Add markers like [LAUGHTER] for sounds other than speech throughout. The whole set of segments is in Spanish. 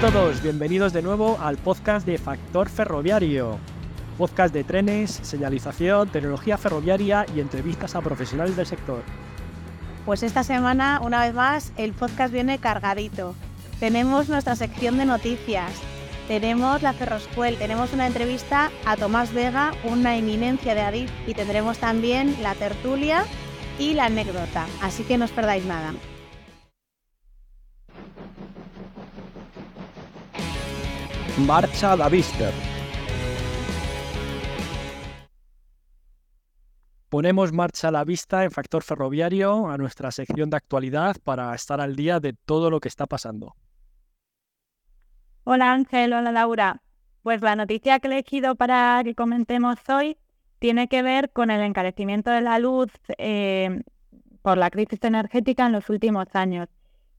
A todos, bienvenidos de nuevo al podcast de Factor Ferroviario. Podcast de trenes, señalización, tecnología ferroviaria y entrevistas a profesionales del sector. Pues esta semana, una vez más, el podcast viene cargadito. Tenemos nuestra sección de noticias, tenemos la Ferroscuel, tenemos una entrevista a Tomás Vega, una eminencia de Adif, y tendremos también la tertulia y la anécdota, así que no os perdáis nada. Marcha la vista. Ponemos marcha a la vista en Factor Ferroviario a nuestra sección de actualidad para estar al día de todo lo que está pasando. Hola Ángel, hola Laura. Pues la noticia que he elegido para que comentemos hoy tiene que ver con el encarecimiento de la luz eh, por la crisis energética en los últimos años.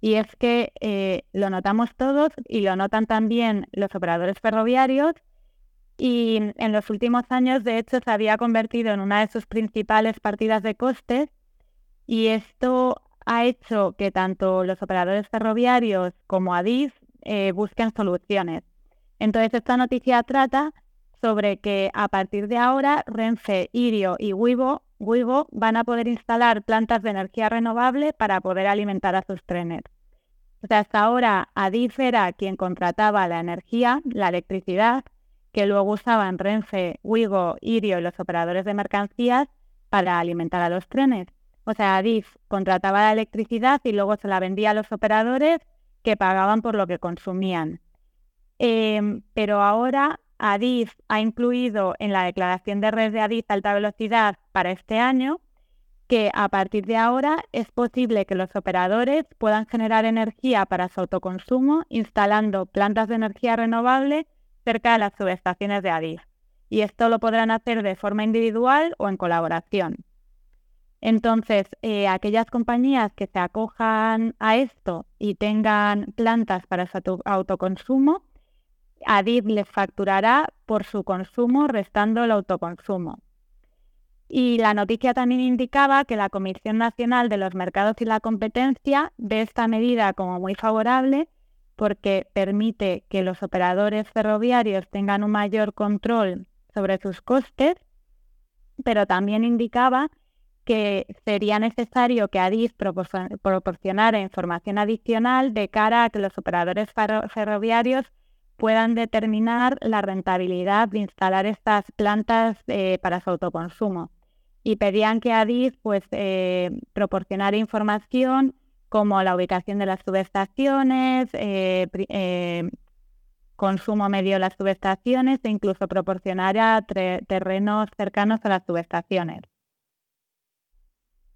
Y es que eh, lo notamos todos y lo notan también los operadores ferroviarios y en los últimos años, de hecho, se había convertido en una de sus principales partidas de costes y esto ha hecho que tanto los operadores ferroviarios como ADIF eh, busquen soluciones. Entonces, esta noticia trata sobre que a partir de ahora Renfe, Irio y Wigo, van a poder instalar plantas de energía renovable para poder alimentar a sus trenes. O sea, hasta ahora Adif era quien contrataba la energía, la electricidad, que luego usaban Renfe, Wigo, Irio y los operadores de mercancías para alimentar a los trenes. O sea, Adif contrataba la electricidad y luego se la vendía a los operadores que pagaban por lo que consumían. Em, pero ahora Adif ha incluido en la declaración de red de Adif alta velocidad para este año que a partir de ahora es posible que los operadores puedan generar energía para su autoconsumo instalando plantas de energía renovable cerca de las subestaciones de Adif. Y esto lo podrán hacer de forma individual o en colaboración. Entonces, eh, aquellas compañías que se acojan a esto y tengan plantas para su autoconsumo, Adif les facturará por su consumo restando el autoconsumo. Y la noticia también indicaba que la Comisión Nacional de los Mercados y la Competencia ve esta medida como muy favorable porque permite que los operadores ferroviarios tengan un mayor control sobre sus costes, pero también indicaba que sería necesario que ADIS proporcionara información adicional de cara a que los operadores ferroviarios puedan determinar la rentabilidad de instalar estas plantas eh, para su autoconsumo. Y pedían que ADIS pues, eh, proporcionara información como la ubicación de las subestaciones, eh, consumo medio de las subestaciones e incluso proporcionara terrenos cercanos a las subestaciones.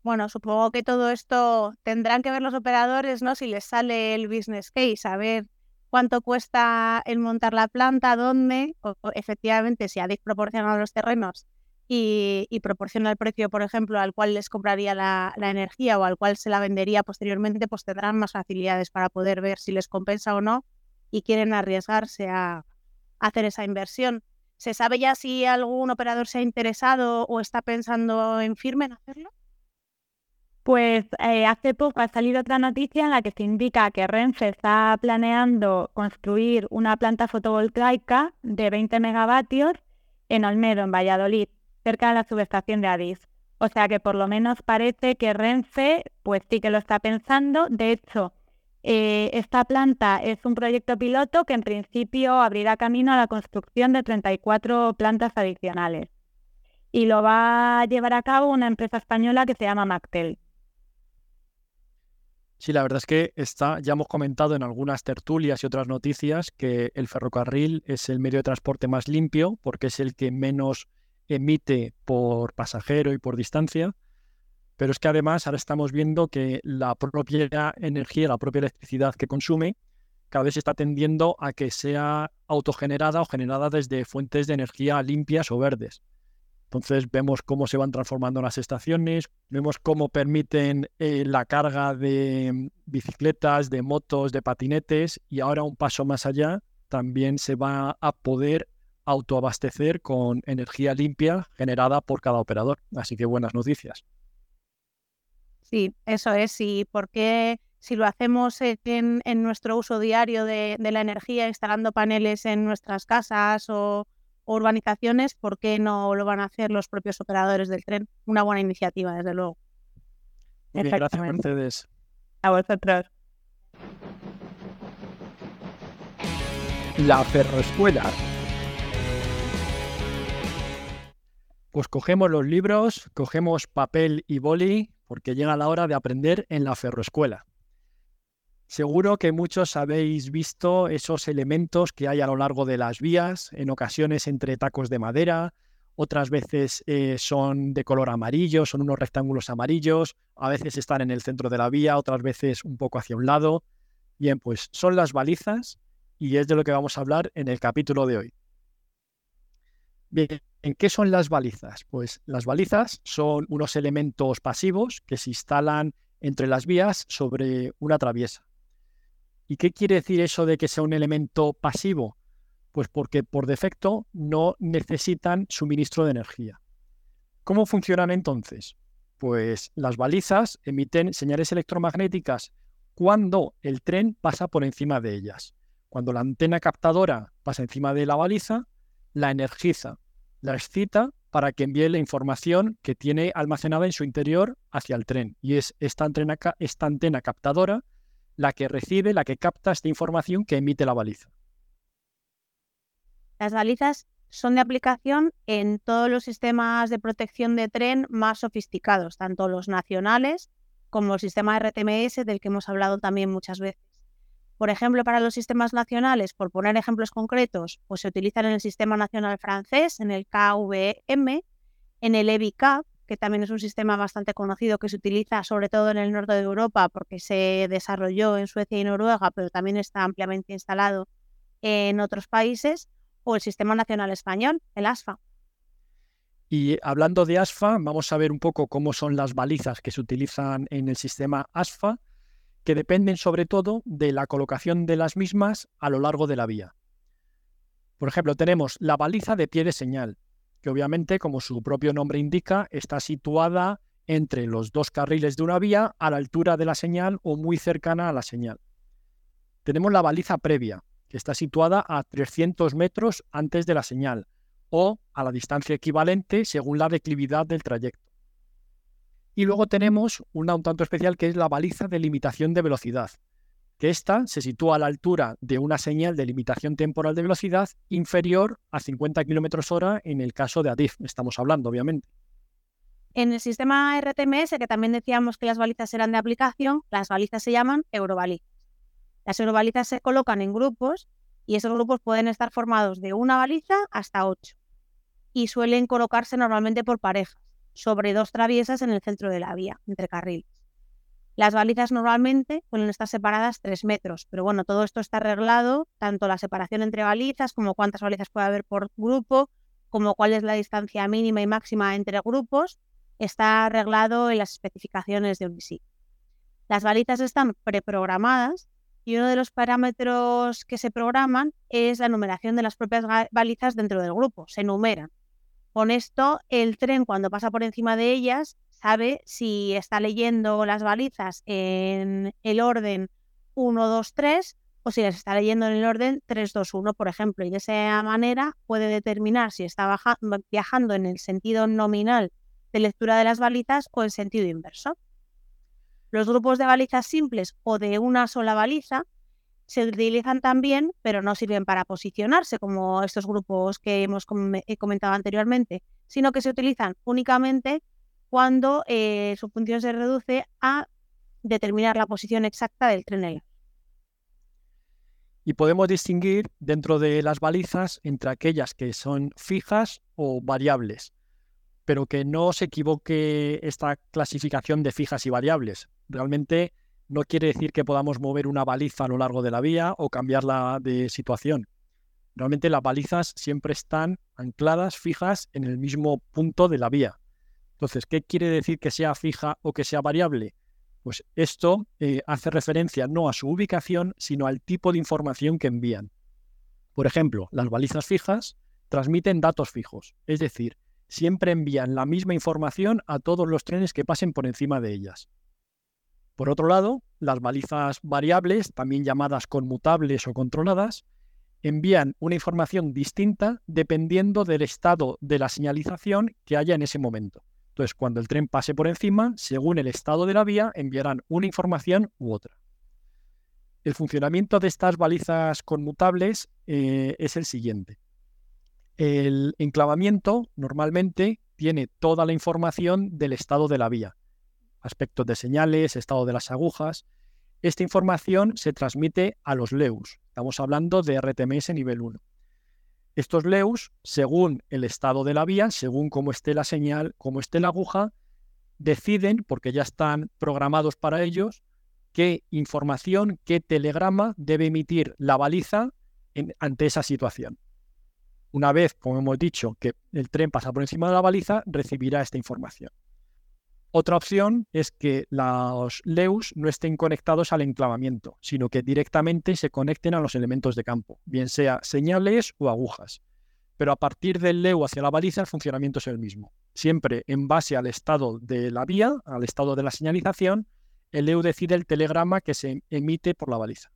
Bueno, supongo que todo esto tendrán que ver los operadores, ¿no? Si les sale el business case, saber cuánto cuesta el montar la planta, dónde, o, efectivamente, si habéis proporcionado los terrenos y, proporciona el precio, por ejemplo, al cual les compraría la, energía o al cual se la vendería posteriormente, pues tendrán más facilidades para poder ver si les compensa o no y quieren arriesgarse a hacer esa inversión. ¿Se sabe ya si algún operador se ha interesado o está pensando en firme en hacerlo? Pues eh, hace poco ha salido otra noticia en la que se indica que Renfe está planeando construir una planta fotovoltaica de 20 megavatios en Olmedo, en Valladolid, cerca de la subestación de Adis. O sea que por lo menos parece que Renfe pues sí que lo está pensando. De hecho, eh, esta planta es un proyecto piloto que en principio abrirá camino a la construcción de 34 plantas adicionales. Y lo va a llevar a cabo una empresa española que se llama Mactel. Sí, la verdad es que está, ya hemos comentado en algunas tertulias y otras noticias que el ferrocarril es el medio de transporte más limpio porque es el que menos emite por pasajero y por distancia. Pero es que además ahora estamos viendo que la propia energía, la propia electricidad que consume, cada vez está tendiendo a que sea autogenerada o generada desde fuentes de energía limpias o verdes. Entonces vemos cómo se van transformando las estaciones, vemos cómo permiten eh, la carga de bicicletas, de motos, de patinetes y ahora un paso más allá también se va a poder autoabastecer con energía limpia generada por cada operador. Así que buenas noticias. Sí, eso es. ¿Y por qué si lo hacemos en, nuestro uso diario de, la energía, instalando paneles en nuestras casas o, urbanizaciones, ¿por qué no lo van a hacer los propios operadores del tren? Una buena iniciativa, desde luego. gracias, Mercedes. A vosotros. La ferroescuela. Pues cogemos los libros, cogemos papel y boli, porque llega la hora de aprender en la ferroescuela. Seguro que muchos habéis visto esos elementos que hay a lo largo de las vías, en ocasiones entre tacos de madera, otras veces eh, son de color amarillo, son unos rectángulos amarillos, a veces están en el centro de la vía, otras veces un poco hacia un lado. Bien, pues son las balizas y es de lo que vamos a hablar en el capítulo de hoy. Bien, ¿en qué son las balizas? Pues las balizas son unos elementos pasivos que se instalan entre las vías sobre una traviesa. ¿Y qué quiere decir eso de que sea un elemento pasivo? Pues porque por defecto no necesitan suministro de energía. ¿Cómo funcionan entonces? Pues las balizas emiten señales electromagnéticas cuando el tren pasa por encima de ellas. Cuando la antena captadora pasa encima de la baliza, la energiza, la excita para que envíe la información que tiene almacenada en su interior hacia el tren. Y es esta antena, esta antena captadora la que recibe, la que capta esta información que emite la baliza. Las balizas son de aplicación en todos los sistemas de protección de tren más sofisticados, tanto los nacionales como el sistema RTMS del que hemos hablado también muchas veces. Por ejemplo, para los sistemas nacionales, por poner ejemplos concretos, pues se utilizan en el sistema nacional francés, en el KVM, en el EBICAP, que también es un sistema bastante conocido que se utiliza sobre todo en el norte de Europa porque se desarrolló en Suecia y Noruega, pero también está ampliamente instalado en otros países, o el Sistema Nacional Español, el ASFA. Y hablando de ASFA, vamos a ver un poco cómo son las balizas que se utilizan en el sistema ASFA, que dependen sobre todo de la colocación de las mismas a lo largo de la vía. Por ejemplo, tenemos la baliza de pie de señal, que obviamente, como su propio nombre indica, está situada entre los dos carriles de una vía a la altura de la señal o muy cercana a la señal. Tenemos la baliza previa, que está situada a 300 metros antes de la señal o a la distancia equivalente según la declividad del trayecto. Y luego tenemos una un tanto especial que es la baliza de limitación de velocidad, que ésta se sitúa a la altura de una señal de limitación temporal de velocidad inferior a 50 km hora en el caso de ADIF, estamos hablando, obviamente. En el sistema RTMS, que también decíamos que las balizas eran de aplicación, las balizas se llaman eurobalizas. Las eurobalizas se colocan en grupos y esos grupos pueden estar formados de una baliza hasta ocho y suelen colocarse normalmente por parejas, sobre dos traviesas en el centro de la vía, entre carriles. Las balizas normalmente pueden estar separadas tres metros, pero bueno, todo esto está arreglado, tanto la separación entre balizas como cuántas balizas puede haber por grupo, como cuál es la distancia mínima y máxima entre grupos, está arreglado en las especificaciones de UNISI. Las balizas están preprogramadas y uno de los parámetros que se programan es la numeración de las propias balizas dentro del grupo, se numeran. Con esto, el tren cuando pasa por encima de ellas sabe si está leyendo las balizas en el orden 1, 2, 3 o si las está leyendo en el orden 3, 2, 1, por ejemplo. Y de esa manera puede determinar si está viajando en el sentido nominal de lectura de las balizas o en sentido inverso. Los grupos de balizas simples o de una sola baliza se utilizan también, pero no sirven para posicionarse como estos grupos que hemos comentado anteriormente, sino que se utilizan únicamente cuando eh, su función se reduce a determinar la posición exacta del tren Y podemos distinguir dentro de las balizas entre aquellas que son fijas o variables, pero que no se equivoque esta clasificación de fijas y variables. Realmente no quiere decir que podamos mover una baliza a lo largo de la vía o cambiarla de situación. Realmente las balizas siempre están ancladas, fijas en el mismo punto de la vía. Entonces, ¿qué quiere decir que sea fija o que sea variable? Pues esto eh, hace referencia no a su ubicación, sino al tipo de información que envían. Por ejemplo, las balizas fijas transmiten datos fijos, es decir, siempre envían la misma información a todos los trenes que pasen por encima de ellas. Por otro lado, las balizas variables, también llamadas conmutables o controladas, envían una información distinta dependiendo del estado de la señalización que haya en ese momento. Entonces, cuando el tren pase por encima, según el estado de la vía, enviarán una información u otra. El funcionamiento de estas balizas conmutables eh, es el siguiente. El enclavamiento normalmente tiene toda la información del estado de la vía, aspectos de señales, estado de las agujas. Esta información se transmite a los LEUs. Estamos hablando de RTMS nivel 1. Estos LEUs, según el estado de la vía, según cómo esté la señal, cómo esté la aguja, deciden, porque ya están programados para ellos, qué información, qué telegrama debe emitir la baliza ante esa situación. Una vez, como hemos dicho, que el tren pasa por encima de la baliza, recibirá esta información. Otra opción es que los LEUs no estén conectados al enclavamiento, sino que directamente se conecten a los elementos de campo, bien sea señales o agujas. Pero a partir del LEU hacia la baliza el funcionamiento es el mismo. Siempre en base al estado de la vía, al estado de la señalización, el LEU decide el telegrama que se emite por la baliza.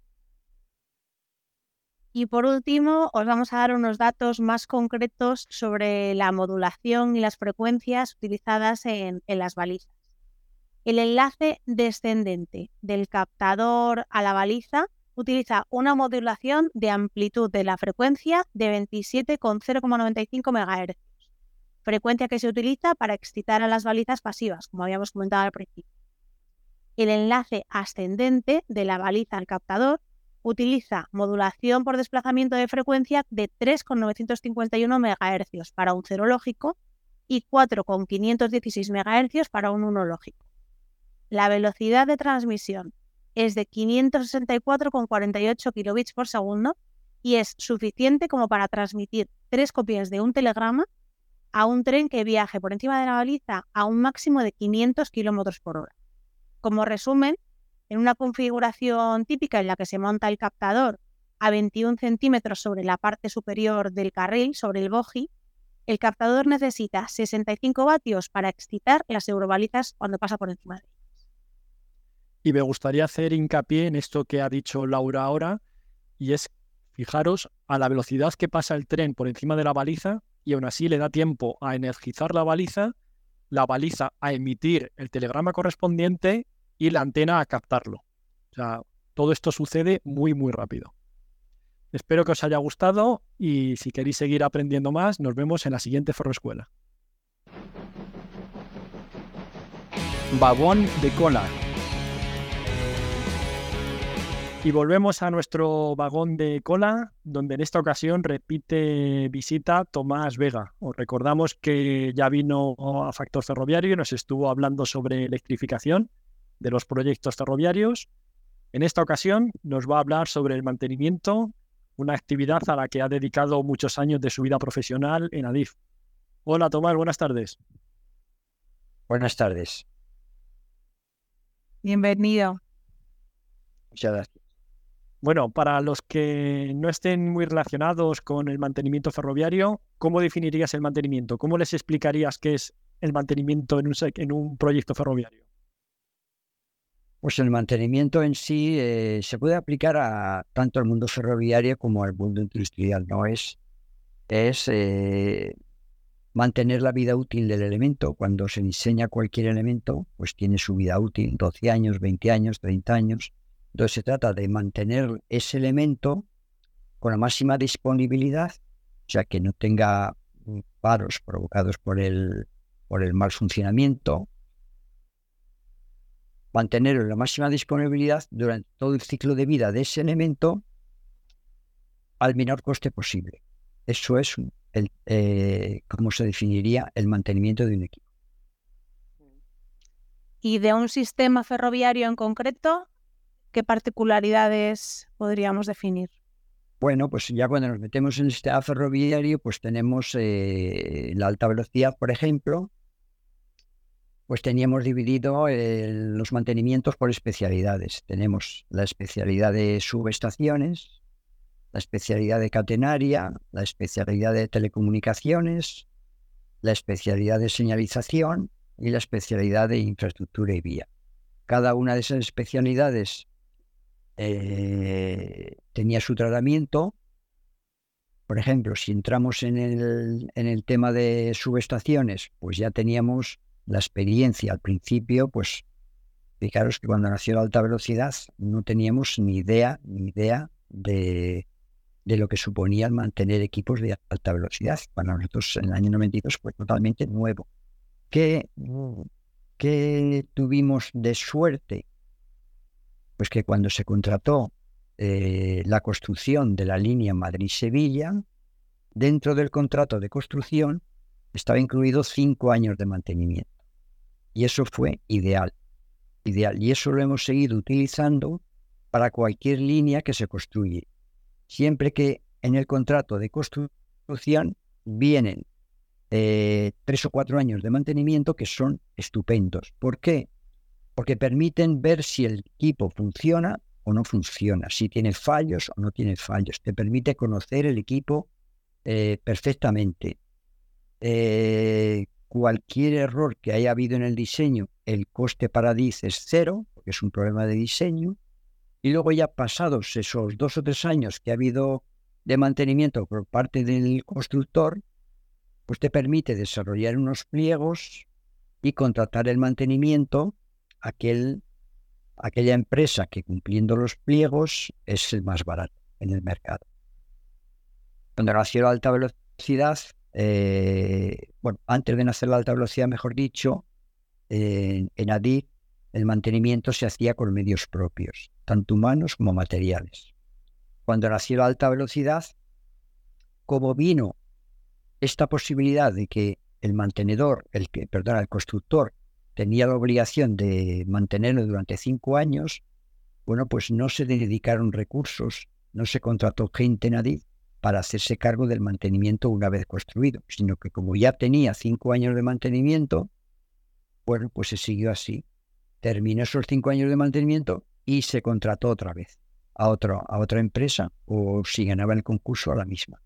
Y por último, os vamos a dar unos datos más concretos sobre la modulación y las frecuencias utilizadas en, las balizas. El enlace descendente del captador a la baliza utiliza una modulación de amplitud de la frecuencia de 27,095 MHz, frecuencia que se utiliza para excitar a las balizas pasivas, como habíamos comentado al principio. El enlace ascendente de la baliza al captador utiliza modulación por desplazamiento de frecuencia de 3,951 MHz para un cero lógico y 4,516 MHz para un uno lógico. La velocidad de transmisión es de 564,48 kilobits por segundo y es suficiente como para transmitir tres copias de un telegrama a un tren que viaje por encima de la baliza a un máximo de 500 kilómetros por hora. Como resumen, en una configuración típica en la que se monta el captador a 21 centímetros sobre la parte superior del carril, sobre el boji, el captador necesita 65 vatios para excitar las eurobalizas cuando pasa por encima de ellas. Y me gustaría hacer hincapié en esto que ha dicho Laura ahora, y es fijaros a la velocidad que pasa el tren por encima de la baliza y aún así le da tiempo a energizar la baliza, la baliza a emitir el telegrama correspondiente y la antena a captarlo. O sea, todo esto sucede muy, muy rápido. Espero que os haya gustado y si queréis seguir aprendiendo más, nos vemos en la siguiente Ferroescuela. Vagón de cola. Y volvemos a nuestro vagón de cola, donde en esta ocasión repite visita Tomás Vega. Os recordamos que ya vino a Factor Ferroviario y nos estuvo hablando sobre electrificación de los proyectos ferroviarios. En esta ocasión nos va a hablar sobre el mantenimiento, una actividad a la que ha dedicado muchos años de su vida profesional en ADIF. Hola Tomás, buenas tardes. Buenas tardes. Bienvenido. Muchas gracias. Bueno, para los que no estén muy relacionados con el mantenimiento ferroviario, ¿cómo definirías el mantenimiento? ¿Cómo les explicarías qué es el mantenimiento en un, en un proyecto ferroviario? Pues el mantenimiento en sí eh, se puede aplicar a tanto al mundo ferroviario como al mundo industrial, ¿no? Es, es eh, mantener la vida útil del elemento. Cuando se diseña cualquier elemento, pues tiene su vida útil, 12 años, 20 años, 30 años. Entonces se trata de mantener ese elemento con la máxima disponibilidad, o sea, que no tenga paros provocados por el, por el mal funcionamiento, mantener la máxima disponibilidad durante todo el ciclo de vida de ese elemento al menor coste posible. Eso es el, eh, cómo se definiría el mantenimiento de un equipo. ¿Y de un sistema ferroviario en concreto, qué particularidades podríamos definir? Bueno, pues ya cuando nos metemos en el sistema ferroviario, pues tenemos eh, la alta velocidad, por ejemplo, pues teníamos dividido los mantenimientos por especialidades. Tenemos la especialidad de subestaciones, la especialidad de catenaria, la especialidad de telecomunicaciones, la especialidad de señalización y la especialidad de infraestructura y vía. cada una de esas especialidades eh, tenía su tratamiento. Por ejemplo, si entramos en el, en el tema de subestaciones, pues ya teníamos la experiencia al principio, pues fijaros que cuando nació la alta velocidad no teníamos ni idea, ni idea de, de lo que suponía mantener equipos de alta velocidad. Para nosotros en el año 92 fue totalmente nuevo. ¿Qué, qué tuvimos de suerte? Pues que cuando se contrató eh, la construcción de la línea Madrid-Sevilla, dentro del contrato de construcción estaba incluido cinco años de mantenimiento. Y eso fue ideal, ideal. Y eso lo hemos seguido utilizando para cualquier línea que se construye siempre que en el contrato de construcción vienen eh, tres o cuatro años de mantenimiento que son estupendos. ¿Por qué? Porque permiten ver si el equipo funciona o no funciona, si tiene fallos o no tiene fallos. Te permite conocer el equipo eh, perfectamente. Eh, cualquier error que haya habido en el diseño, el coste para DIZ es cero, porque es un problema de diseño. Y luego ya pasados esos dos o tres años que ha habido de mantenimiento por parte del constructor, pues te permite desarrollar unos pliegos y contratar el mantenimiento a aquel, aquella empresa que cumpliendo los pliegos es el más barato en el mercado. Cuando nació la alta velocidad, eh, bueno, antes de nacer la alta velocidad, mejor dicho, en ADIC el mantenimiento se hacía con medios propios, tanto humanos como materiales. Cuando nació la alta velocidad, como vino esta posibilidad de que el mantenedor, el que, perdona, el constructor tenía la obligación de mantenerlo durante cinco años, bueno, pues no se dedicaron recursos, no se contrató gente nadie para hacerse cargo del mantenimiento una vez construido, sino que como ya tenía cinco años de mantenimiento, bueno, pues se siguió así terminó esos cinco años de mantenimiento y se contrató otra vez a, otro, a otra empresa o si ganaba el concurso a la misma.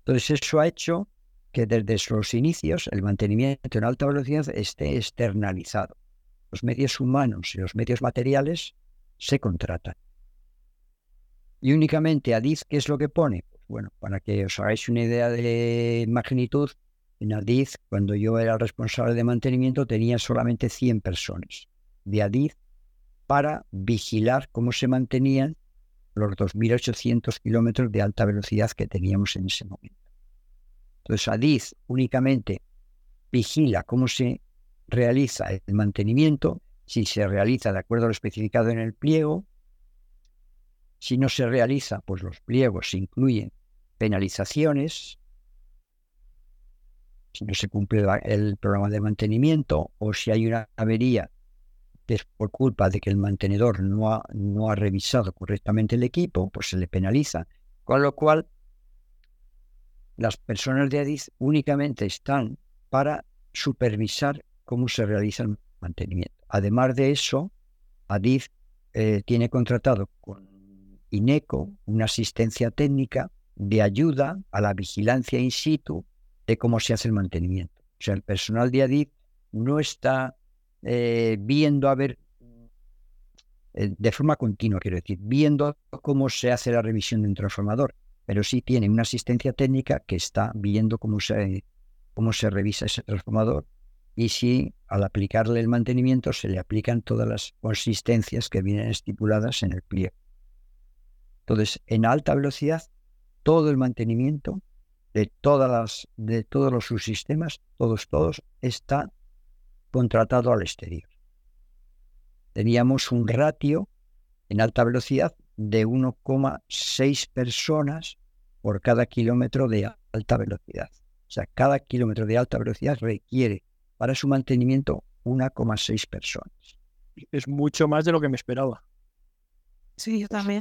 Entonces eso ha hecho que desde los inicios el mantenimiento en alta velocidad esté externalizado. Los medios humanos y los medios materiales se contratan. Y únicamente ADIZ, ¿qué es lo que pone? Bueno, para que os hagáis una idea de magnitud, en ADIZ, cuando yo era responsable de mantenimiento, tenía solamente 100 personas de Adiz para vigilar cómo se mantenían los 2.800 kilómetros de alta velocidad que teníamos en ese momento. Entonces, Adiz únicamente vigila cómo se realiza el mantenimiento, si se realiza de acuerdo a lo especificado en el pliego. Si no se realiza, pues los pliegos incluyen penalizaciones, si no se cumple el programa de mantenimiento o si hay una avería por culpa de que el mantenedor no ha, no ha revisado correctamente el equipo, pues se le penaliza. Con lo cual, las personas de ADIZ únicamente están para supervisar cómo se realiza el mantenimiento. Además de eso, ADIZ eh, tiene contratado con INECO una asistencia técnica de ayuda a la vigilancia in situ de cómo se hace el mantenimiento. O sea, el personal de ADIZ no está eh, viendo a ver, eh, de forma continua, quiero decir, viendo cómo se hace la revisión de un transformador, pero sí tiene una asistencia técnica que está viendo cómo se, cómo se revisa ese transformador y si al aplicarle el mantenimiento se le aplican todas las consistencias que vienen estipuladas en el pliego. Entonces, en alta velocidad, todo el mantenimiento de, todas las, de todos los subsistemas, todos, todos, está contratado al exterior. Teníamos un ratio en alta velocidad de 1,6 personas por cada kilómetro de alta velocidad. O sea, cada kilómetro de alta velocidad requiere para su mantenimiento 1,6 personas. Es mucho más de lo que me esperaba. Sí, yo también.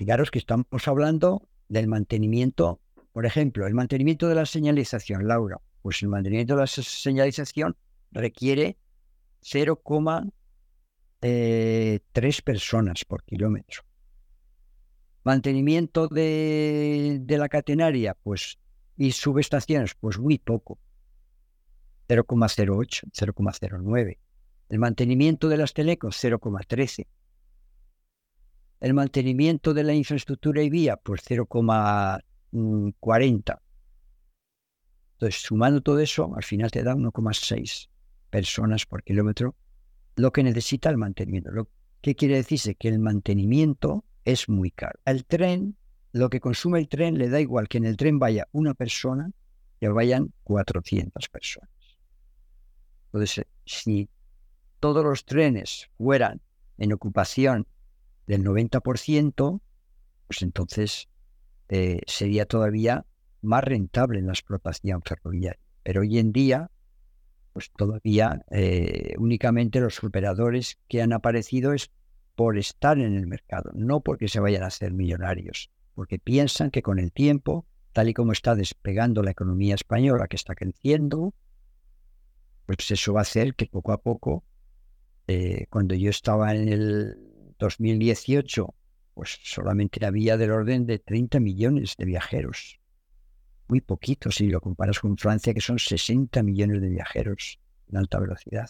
Fijaros que estamos hablando del mantenimiento, por ejemplo, el mantenimiento de la señalización, Laura. Pues el mantenimiento de la señalización requiere 0,3 eh, personas por kilómetro. Mantenimiento de, la catenaria, pues, y subestaciones, pues muy poco. 0,08, 0,09. El mantenimiento de las telecos, 0,13. El mantenimiento de la infraestructura y vía, pues 0,40. Entonces, sumando todo eso, al final te da 1,6 personas por kilómetro lo que necesita el mantenimiento. Lo, ¿Qué quiere decirse? Que el mantenimiento es muy caro. El tren, lo que consume el tren, le da igual que en el tren vaya una persona que vayan 400 personas. Entonces, si todos los trenes fueran en ocupación del 90%, pues entonces eh, sería todavía más rentable en la explotación ferroviaria. Pero hoy en día, pues todavía eh, únicamente los operadores que han aparecido es por estar en el mercado, no porque se vayan a hacer millonarios, porque piensan que con el tiempo, tal y como está despegando la economía española, que está creciendo, pues eso va a hacer que poco a poco, eh, cuando yo estaba en el 2018, pues solamente había del orden de 30 millones de viajeros muy poquito si lo comparas con Francia, que son 60 millones de viajeros en alta velocidad.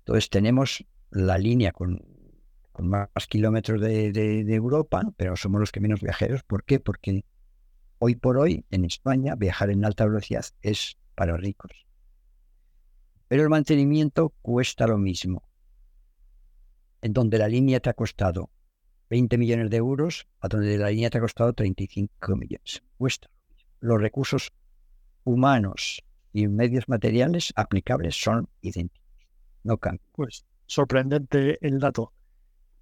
Entonces tenemos la línea con, más kilómetros de, Europa, pero somos los que menos viajeros. ¿Por qué? Porque hoy por hoy en España viajar en alta velocidad es para ricos. Pero el mantenimiento cuesta lo mismo. En donde la línea te ha costado 20 millones de euros, a donde la línea te ha costado 35 millones. Cuesta. Los recursos humanos y medios materiales aplicables son idénticos. No cambian. Pues sorprendente el dato.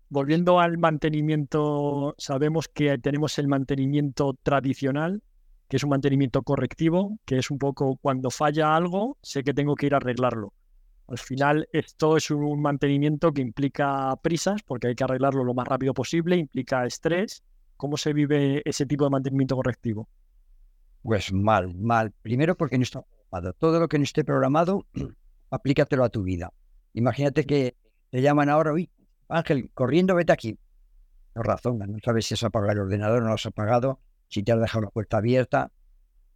Volviendo al mantenimiento, sabemos que tenemos el mantenimiento tradicional, que es un mantenimiento correctivo, que es un poco cuando falla algo, sé que tengo que ir a arreglarlo. Al final, esto es un mantenimiento que implica prisas, porque hay que arreglarlo lo más rápido posible, implica estrés. ¿Cómo se vive ese tipo de mantenimiento correctivo? Pues mal, mal. Primero porque no está programado. Todo lo que no esté programado, [CLEARS THROAT] aplícatelo a tu vida. Imagínate que te llaman ahora, uy, Ángel, corriendo, vete aquí. No razón, no sabes si has apagado el ordenador no lo has apagado, si te has dejado la puerta abierta.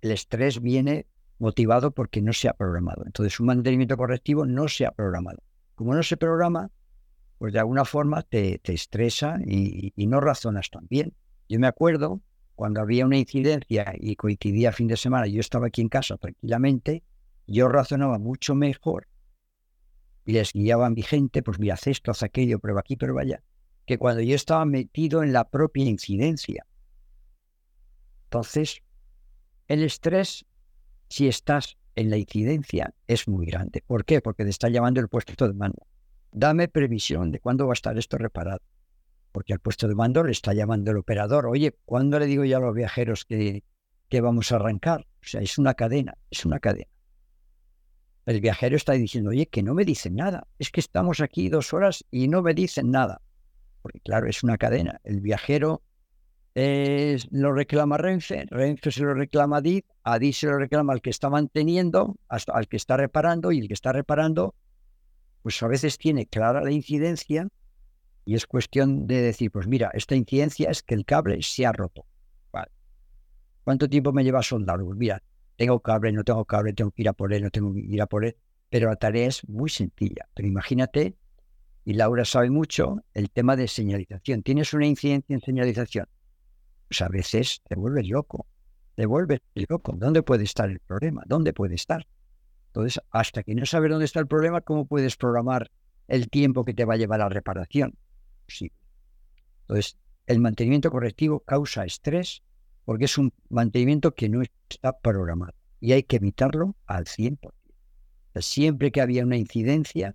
El estrés viene motivado porque no se ha programado. Entonces, un mantenimiento correctivo no se ha programado. Como no se programa, pues de alguna forma te, estresa y, no razonas tan bien. Yo me acuerdo cuando había una incidencia y coincidía fin de semana, yo estaba aquí en casa tranquilamente, yo razonaba mucho mejor y les guiaba a mi gente, pues mira, haz esto, haz aquello, prueba aquí, prueba allá, que cuando yo estaba metido en la propia incidencia. Entonces, el estrés si estás en la incidencia es muy grande. ¿Por qué? Porque te está llamando el puesto de mando. Dame previsión de cuándo va a estar esto reparado. Porque al puesto de mando le está llamando el operador. Oye, ¿cuándo le digo yo a los viajeros que, que vamos a arrancar? O sea, es una cadena, es una cadena. El viajero está diciendo, oye, que no me dicen nada. Es que estamos aquí dos horas y no me dicen nada. Porque claro, es una cadena. El viajero lo reclama Renfe, Renfe se lo reclama a DIT, a se lo reclama al que está manteniendo, hasta al que está reparando, y el que está reparando, pues a veces tiene clara la incidencia y es cuestión de decir, pues mira, esta incidencia es que el cable se ha roto. ¿Cuánto tiempo me lleva a soldar? Pues mira, tengo cable, no tengo cable, tengo que ir a por él, no tengo que ir a por él, pero la tarea es muy sencilla. Pero imagínate, y Laura sabe mucho, el tema de señalización. Tienes una incidencia en señalización pues a veces te vuelves loco, te vuelves loco. ¿Dónde puede estar el problema? ¿Dónde puede estar? Entonces, hasta que no sabes dónde está el problema, ¿cómo puedes programar el tiempo que te va a llevar la reparación? Sí. Entonces, el mantenimiento correctivo causa estrés porque es un mantenimiento que no está programado y hay que evitarlo al 100%. Siempre que había una incidencia,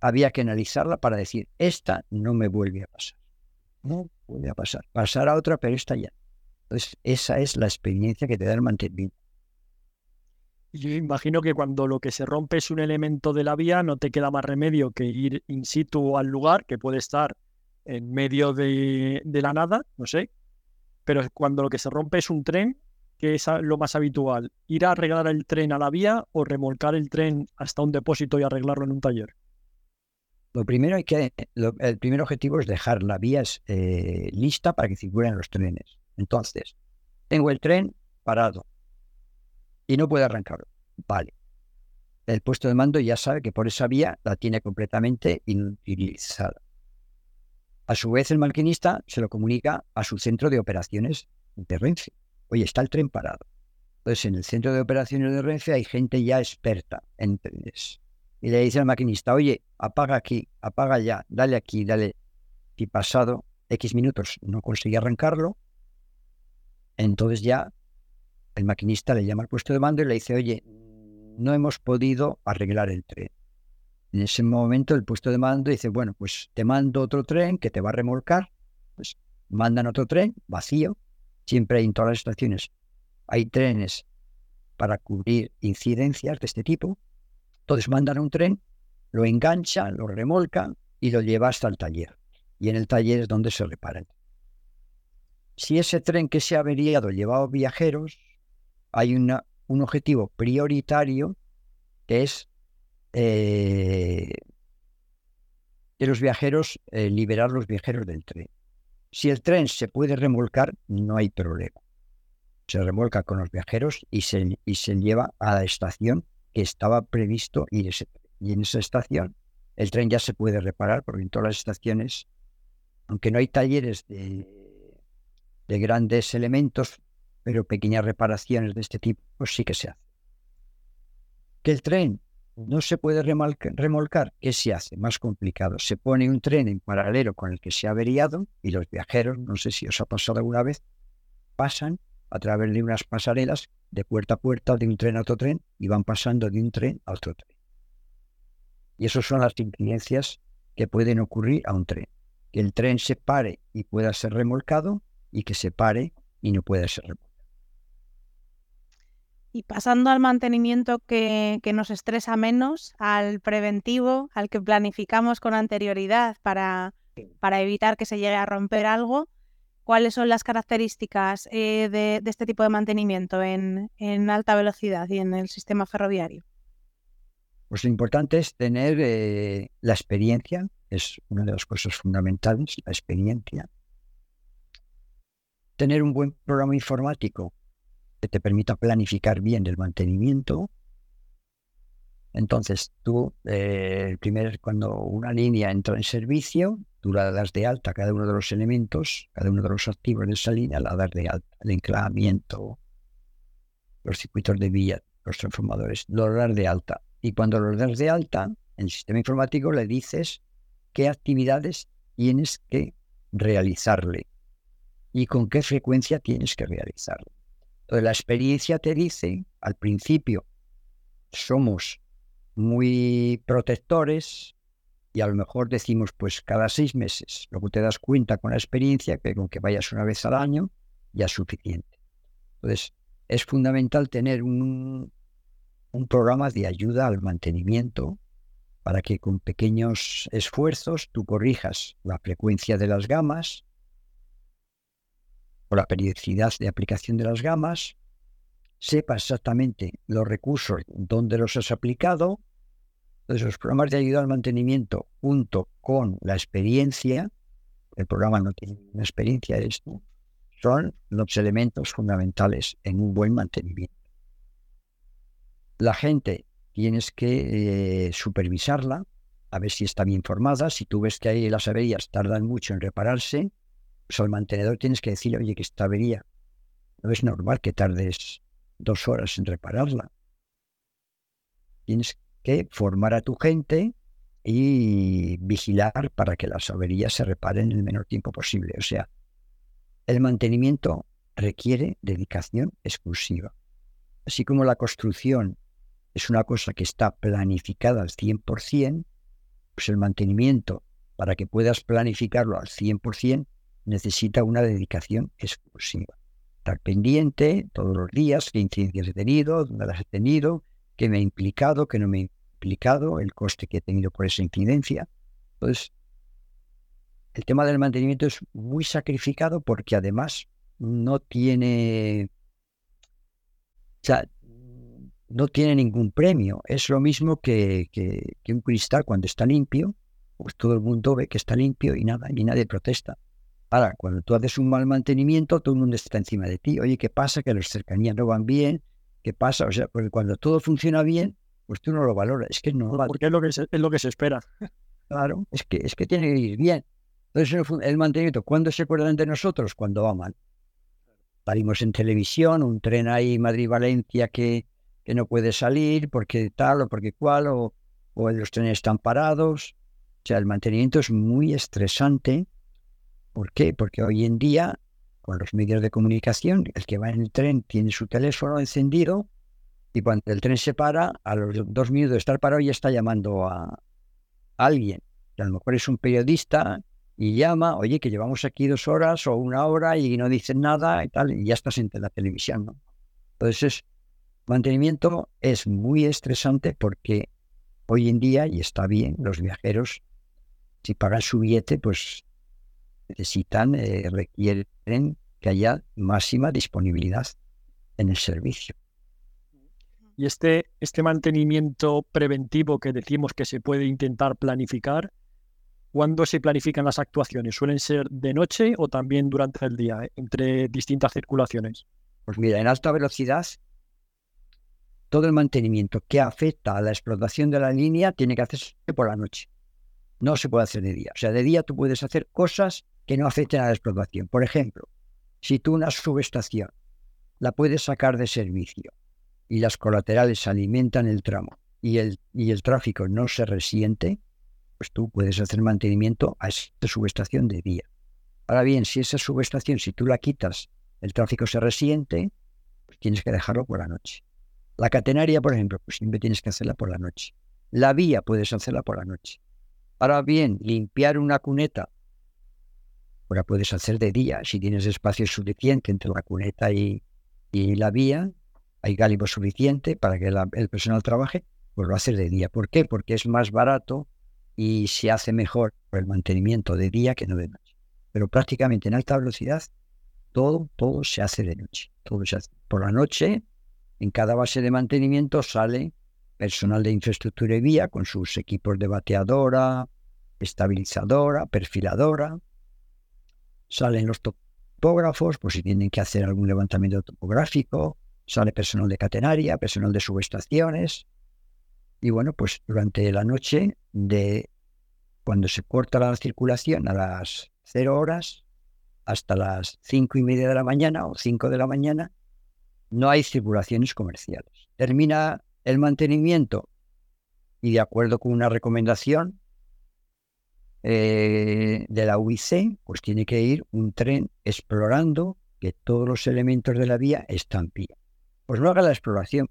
había que analizarla para decir, esta no me vuelve a pasar. No puede pasar. Pasar a otra, pero está ya. Entonces, esa es la experiencia que te da el mantenimiento. Yo imagino que cuando lo que se rompe es un elemento de la vía, no te queda más remedio que ir in situ al lugar, que puede estar en medio de, de la nada, no sé. Pero cuando lo que se rompe es un tren, que es lo más habitual, ir a arreglar el tren a la vía o remolcar el tren hasta un depósito y arreglarlo en un taller. Lo primero que, el primer objetivo es dejar la vía eh, lista para que circulen los trenes. Entonces, tengo el tren parado y no puede arrancar. Vale. el puesto de mando ya sabe que por esa vía la tiene completamente inutilizada. A su vez, el maquinista se lo comunica a su centro de operaciones de Renfe. Oye, está el tren parado. Entonces, en el centro de operaciones de Renfe hay gente ya experta en trenes. Y le dice al maquinista, oye, apaga aquí, apaga ya, dale aquí, dale. Y pasado X minutos no consigue arrancarlo, entonces ya el maquinista le llama al puesto de mando y le dice, oye, no hemos podido arreglar el tren. En ese momento el puesto de mando dice, bueno, pues te mando otro tren que te va a remolcar. Pues mandan otro tren vacío. Siempre hay en todas las estaciones. Hay trenes para cubrir incidencias de este tipo. Entonces mandan un tren, lo enganchan, lo remolcan y lo lleva hasta el taller. Y en el taller es donde se reparan. Si ese tren que se ha averiado llevaba viajeros, hay un objetivo prioritario que es eh, de los viajeros, eh, liberar los viajeros del tren. Si el tren se puede remolcar, no hay problema. Se remolca con los viajeros y se, y se lleva a la estación que estaba previsto Y en esa estación el tren ya se puede reparar porque en todas las estaciones, aunque no hay talleres de, de grandes elementos, pero pequeñas reparaciones de este tipo sí que se hacen. Que el tren no se puede remolcar, ¿qué se hace? Más complicado. Se pone un tren en paralelo con el que se ha averiado y los viajeros, no sé si os ha pasado alguna vez, pasan a través de unas pasarelas de puerta a puerta de un tren a otro tren y van pasando de un tren a otro tren. Y esas son las incidencias que pueden ocurrir a un tren. Que el tren se pare y pueda ser remolcado y que se pare y no pueda ser remolcado. Y pasando al mantenimiento que, nos estresa menos, al preventivo, al que planificamos con anterioridad para, para evitar que se llegue a romper algo, ¿cuáles son las características eh, de, este tipo de mantenimiento en, alta velocidad y en el sistema ferroviario? Pues lo importante es tener eh, la experiencia, es una de las cosas fundamentales, la experiencia. Tener un buen programa informático que te permita planificar bien el mantenimiento. Entonces, tú, eh, cuando una línea entra en servicio, tú la das de alta cada uno de los elementos, cada uno de los activos de esa línea, la das de alta, el enclavamiento, los circuitos de vía, los transformadores, los das de alta. Y cuando los das de alta, en el sistema informático le dices qué actividades tienes que realizarle y con qué frecuencia tienes que realizarle. Entonces, la experiencia te dice, al principio, somos muy protectores y a lo mejor decimos, pues cada seis meses. Luego te das cuenta con la experiencia que con que vayas una vez al año ya es suficiente. Entonces, es fundamental tener un, un programa de ayuda al mantenimiento para que con pequeños esfuerzos tú corrijas la frecuencia de las gamas, o la periodicidad de aplicación de las gamas, sepa exactamente los recursos donde los has aplicado. Entonces, los programas de ayuda al mantenimiento junto con la experiencia, el programa no tiene una experiencia de esto, son los elementos fundamentales en un buen mantenimiento. La gente tienes que eh, supervisarla, a ver si está bien formada. Si tú ves que ahí las averías tardan mucho en repararse, pues al mantenedor tienes que decirle, oye, que esta avería no es normal que tardes dos horas en repararla. Tienes formar a tu gente y vigilar para que las averías se reparen en el menor tiempo posible. O sea, el mantenimiento requiere dedicación exclusiva. Así como la construcción es una cosa que está planificada al 100%, pues el mantenimiento, para que puedas planificarlo al 100%, necesita una dedicación exclusiva. Estar pendiente todos los días, qué incidencias he tenido, dónde las he tenido, qué me ha implicado, qué no me ha implicado, el coste que he tenido por esa incidencia. Entonces, el tema del mantenimiento es muy sacrificado porque además no tiene, o sea, no tiene ningún premio. Es lo mismo que, que, que, un cristal cuando está limpio, pues todo el mundo ve que está limpio y nada, y nadie protesta. Ahora, cuando tú haces un mal mantenimiento, todo el mundo está encima de ti. Oye, ¿qué pasa? Que las cercanías no van bien. ¿Qué pasa? O sea, porque cuando todo funciona bien, pues tú no lo valoras. Es que no Porque es lo que se, es lo que se espera. Claro, es que, es que tiene que ir bien. Entonces, el mantenimiento, ¿cuándo se acuerdan de nosotros? Cuando va mal. Salimos en televisión, un tren ahí Madrid-Valencia que, que no puede salir porque tal o porque cual, o, o los trenes están parados. O sea, el mantenimiento es muy estresante. ¿Por qué? Porque hoy en día, con los medios de comunicación, el que va en el tren tiene su teléfono encendido y cuando el tren se para, a los dos minutos de estar parado ya está llamando a, alguien. a lo mejor es un periodista y llama, oye, que llevamos aquí dos horas o una hora y no dicen nada y tal, y ya estás en la televisión, ¿no? Entonces, mantenimiento es muy estresante porque hoy en día, y está bien, los viajeros, si pagan su billete, pues necesitan, eh, requieren que haya máxima disponibilidad en el servicio. Y este, este mantenimiento preventivo que decimos que se puede intentar planificar, ¿cuándo se planifican las actuaciones? ¿Suelen ser de noche o también durante el día, eh, entre distintas circulaciones? Pues mira, en alta velocidad, todo el mantenimiento que afecta a la explotación de la línea tiene que hacerse por la noche. No se puede hacer de día. O sea, de día tú puedes hacer cosas que no afecten a la explotación. Por ejemplo, si tú una subestación la puedes sacar de servicio y las colaterales alimentan el tramo y el, y el tráfico no se resiente, pues tú puedes hacer mantenimiento a esa subestación de día. Ahora bien, si esa subestación, si tú la quitas, el tráfico se resiente, pues tienes que dejarlo por la noche. La catenaria, por ejemplo, pues siempre tienes que hacerla por la noche. La vía puedes hacerla por la noche. Ahora bien, limpiar una cuneta, pues la puedes hacer de día. Si tienes espacio suficiente entre la cuneta y, y la vía, hay gálibo suficiente para que el personal trabaje, pues lo hace de día. ¿Por qué? Porque es más barato y se hace mejor el mantenimiento de día que no de noche. Pero prácticamente en alta velocidad todo, todo se hace de noche. Todo se hace. Por la noche, en cada base de mantenimiento sale personal de infraestructura y vía con sus equipos de bateadora, estabilizadora, perfiladora. Salen los topógrafos, pues si tienen que hacer algún levantamiento topográfico, sale personal de catenaria, personal de subestaciones. Y bueno, pues durante la noche de cuando se corta la circulación a las cero horas hasta las cinco y media de la mañana o cinco de la mañana, no hay circulaciones comerciales. Termina el mantenimiento y de acuerdo con una recomendación eh, de la UIC, pues tiene que ir un tren explorando que todos los elementos de la vía están bien. Pues no haga la exploración.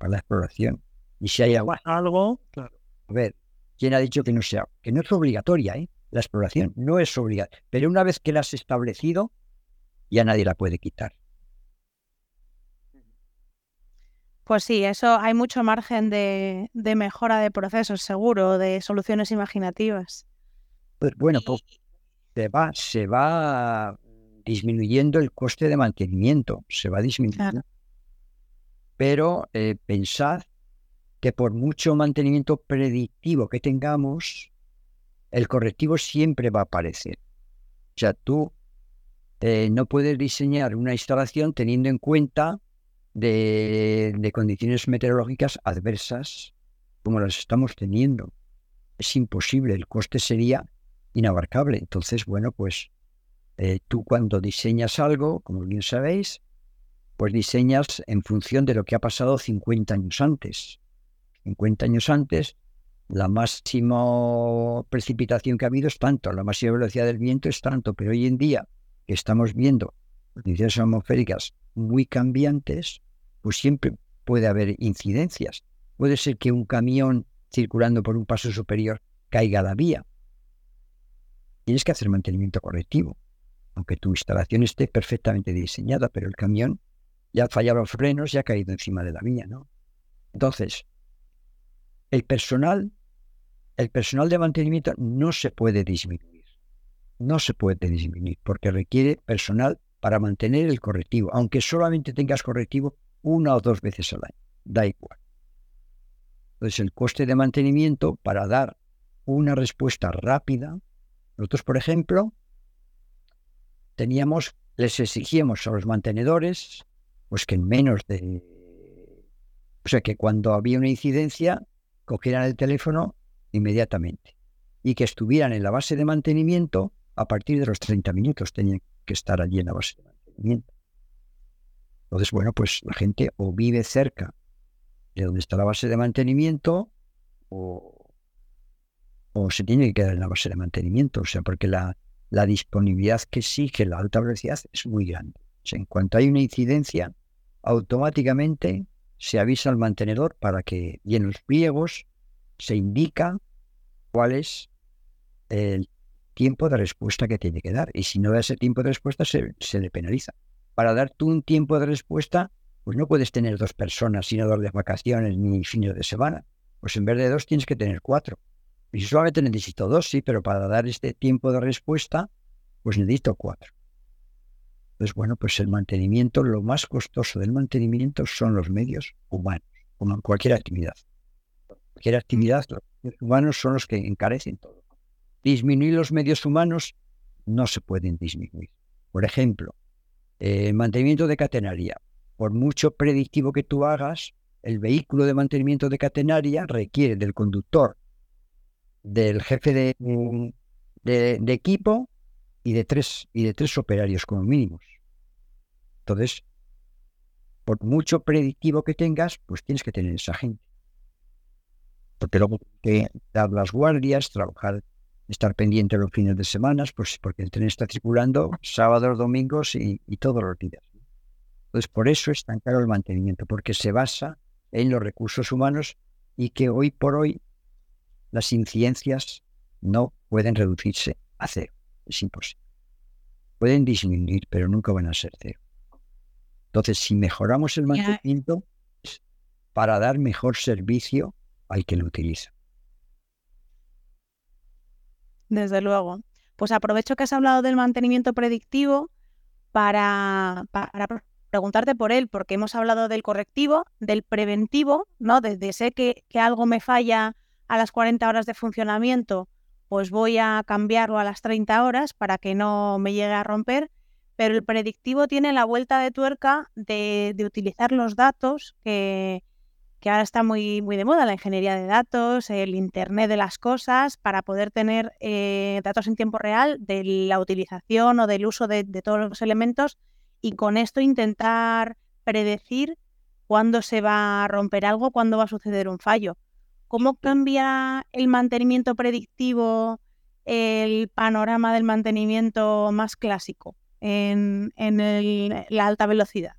La exploración. Y si hay agua. Algo, claro. A ver, ¿quién ha dicho que no sea? Que no es obligatoria, ¿eh? La exploración no es obligatoria. Pero una vez que la has establecido, ya nadie la puede quitar. Pues sí, eso hay mucho margen de, mejora de procesos, seguro, de soluciones imaginativas. Pues bueno, pues se va, se va disminuyendo el coste de mantenimiento, se va disminuyendo pero eh, pensad que por mucho mantenimiento predictivo que tengamos, el correctivo siempre va a aparecer. O sea, tú eh, no puedes diseñar una instalación teniendo en cuenta de, condiciones meteorológicas adversas como las estamos teniendo. Es imposible, el coste sería inabarcable. Entonces, bueno, pues eh, tú cuando diseñas algo, como bien sabéis, pues diseñas en función de lo que ha pasado 50 años antes. 50 años antes, la máxima precipitación que ha habido es tanto, la máxima velocidad del viento es tanto, pero hoy en día que estamos viendo condiciones atmosféricas muy cambiantes, pues siempre puede haber incidencias. Puede ser que un camión circulando por un paso superior caiga a la vía. Tienes que hacer mantenimiento correctivo, aunque tu instalación esté perfectamente diseñada, pero el camión ya ha fallado los frenos y ha caído encima de la vía, ¿no? Entonces, el personal, el personal de mantenimiento no se puede disminuir. No se puede disminuir porque requiere personal para mantener el correctivo, aunque solamente tengas correctivo una o dos veces al año, da igual. Entonces, el coste de mantenimiento para dar una respuesta rápida, nosotros, por ejemplo, teníamos, les exigíamos a los mantenedores pues que en menos de O sea que cuando había una incidencia, cogieran el teléfono inmediatamente y que estuvieran en la base de mantenimiento a partir de los 30 minutos. Tenían que estar allí en la base de mantenimiento. Entonces, bueno, pues la gente o vive cerca de donde está la base de mantenimiento o, o se tiene que quedar en la base de mantenimiento. O sea, porque la, la disponibilidad que exige la alta velocidad es muy grande. O sea, en cuanto hay una incidencia, automáticamente se avisa al mantenedor para que, y en los pliegos se indica cuál es el tiempo de respuesta que tiene que dar. Y si no da ese tiempo de respuesta, se, le penaliza. Para dar tú un tiempo de respuesta, pues no puedes tener dos personas sin dar de vacaciones ni fines de semana. Pues en vez de dos tienes que tener cuatro. Y solamente necesito dos, sí, pero para dar este tiempo de respuesta, pues necesito cuatro. Entonces, bueno, pues el mantenimiento, lo más costoso del mantenimiento son los medios humanos, como en cualquier actividad. Cualquier actividad, los medios humanos son los que encarecen todo. Disminuir los medios humanos no se pueden disminuir. Por ejemplo, el mantenimiento de catenaria. Por mucho predictivo que tú hagas, el vehículo de mantenimiento de catenaria requiere del conductor del jefe de, de, equipo y de, tres, y de tres operarios como mínimos. Entonces, por mucho predictivo que tengas, pues tienes que tener esa gente. Porque luego que dar las guardias, trabajar, estar pendiente los fines de semana, pues porque el tren está circulando sábados, domingos y, y todos los días. Entonces, por eso es tan caro el mantenimiento, porque se basa en los recursos humanos y que hoy por hoy las incidencias no pueden reducirse a cero. Es imposible. Pueden disminuir, pero nunca van a ser cero. Entonces, si mejoramos el mantenimiento, es para dar mejor servicio al que lo utiliza. Desde luego. Pues aprovecho que has hablado del mantenimiento predictivo para, para preguntarte por él, porque hemos hablado del correctivo, del preventivo, ¿no? Desde sé que, que algo me falla a las 40 horas de funcionamiento, pues voy a cambiarlo a las 30 horas para que no me llegue a romper. Pero el predictivo tiene la vuelta de tuerca de, utilizar los datos que, ahora está muy, muy de moda, la ingeniería de datos, el Internet de las cosas, para poder tener eh, datos en tiempo real de la utilización o del uso de, de todos los elementos y con esto intentar predecir cuándo se va a romper algo, cuándo va a suceder un fallo. ¿Cómo cambia el mantenimiento predictivo el panorama del mantenimiento más clásico en, la alta velocidad?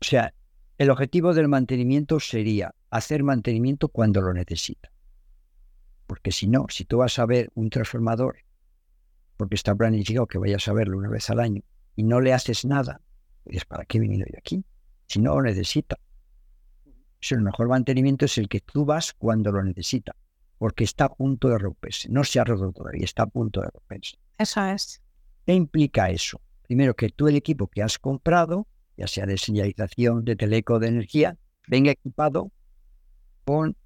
O sea, el objetivo del mantenimiento sería hacer mantenimiento cuando lo necesita. Porque si no, si tú vas a ver un transformador, porque está planificado que vayas a verlo una vez al año, y no le haces nada, pues ¿para qué he venido yo aquí? Si no lo necesita el mejor mantenimiento es el que tú vas cuando lo necesita, porque está a punto de romperse. No se ha roto todavía, está a punto de romperse. Eso es. ¿Qué implica eso? Primero, que tú el equipo que has comprado, ya sea de señalización, de teleco, de energía, venga equipado con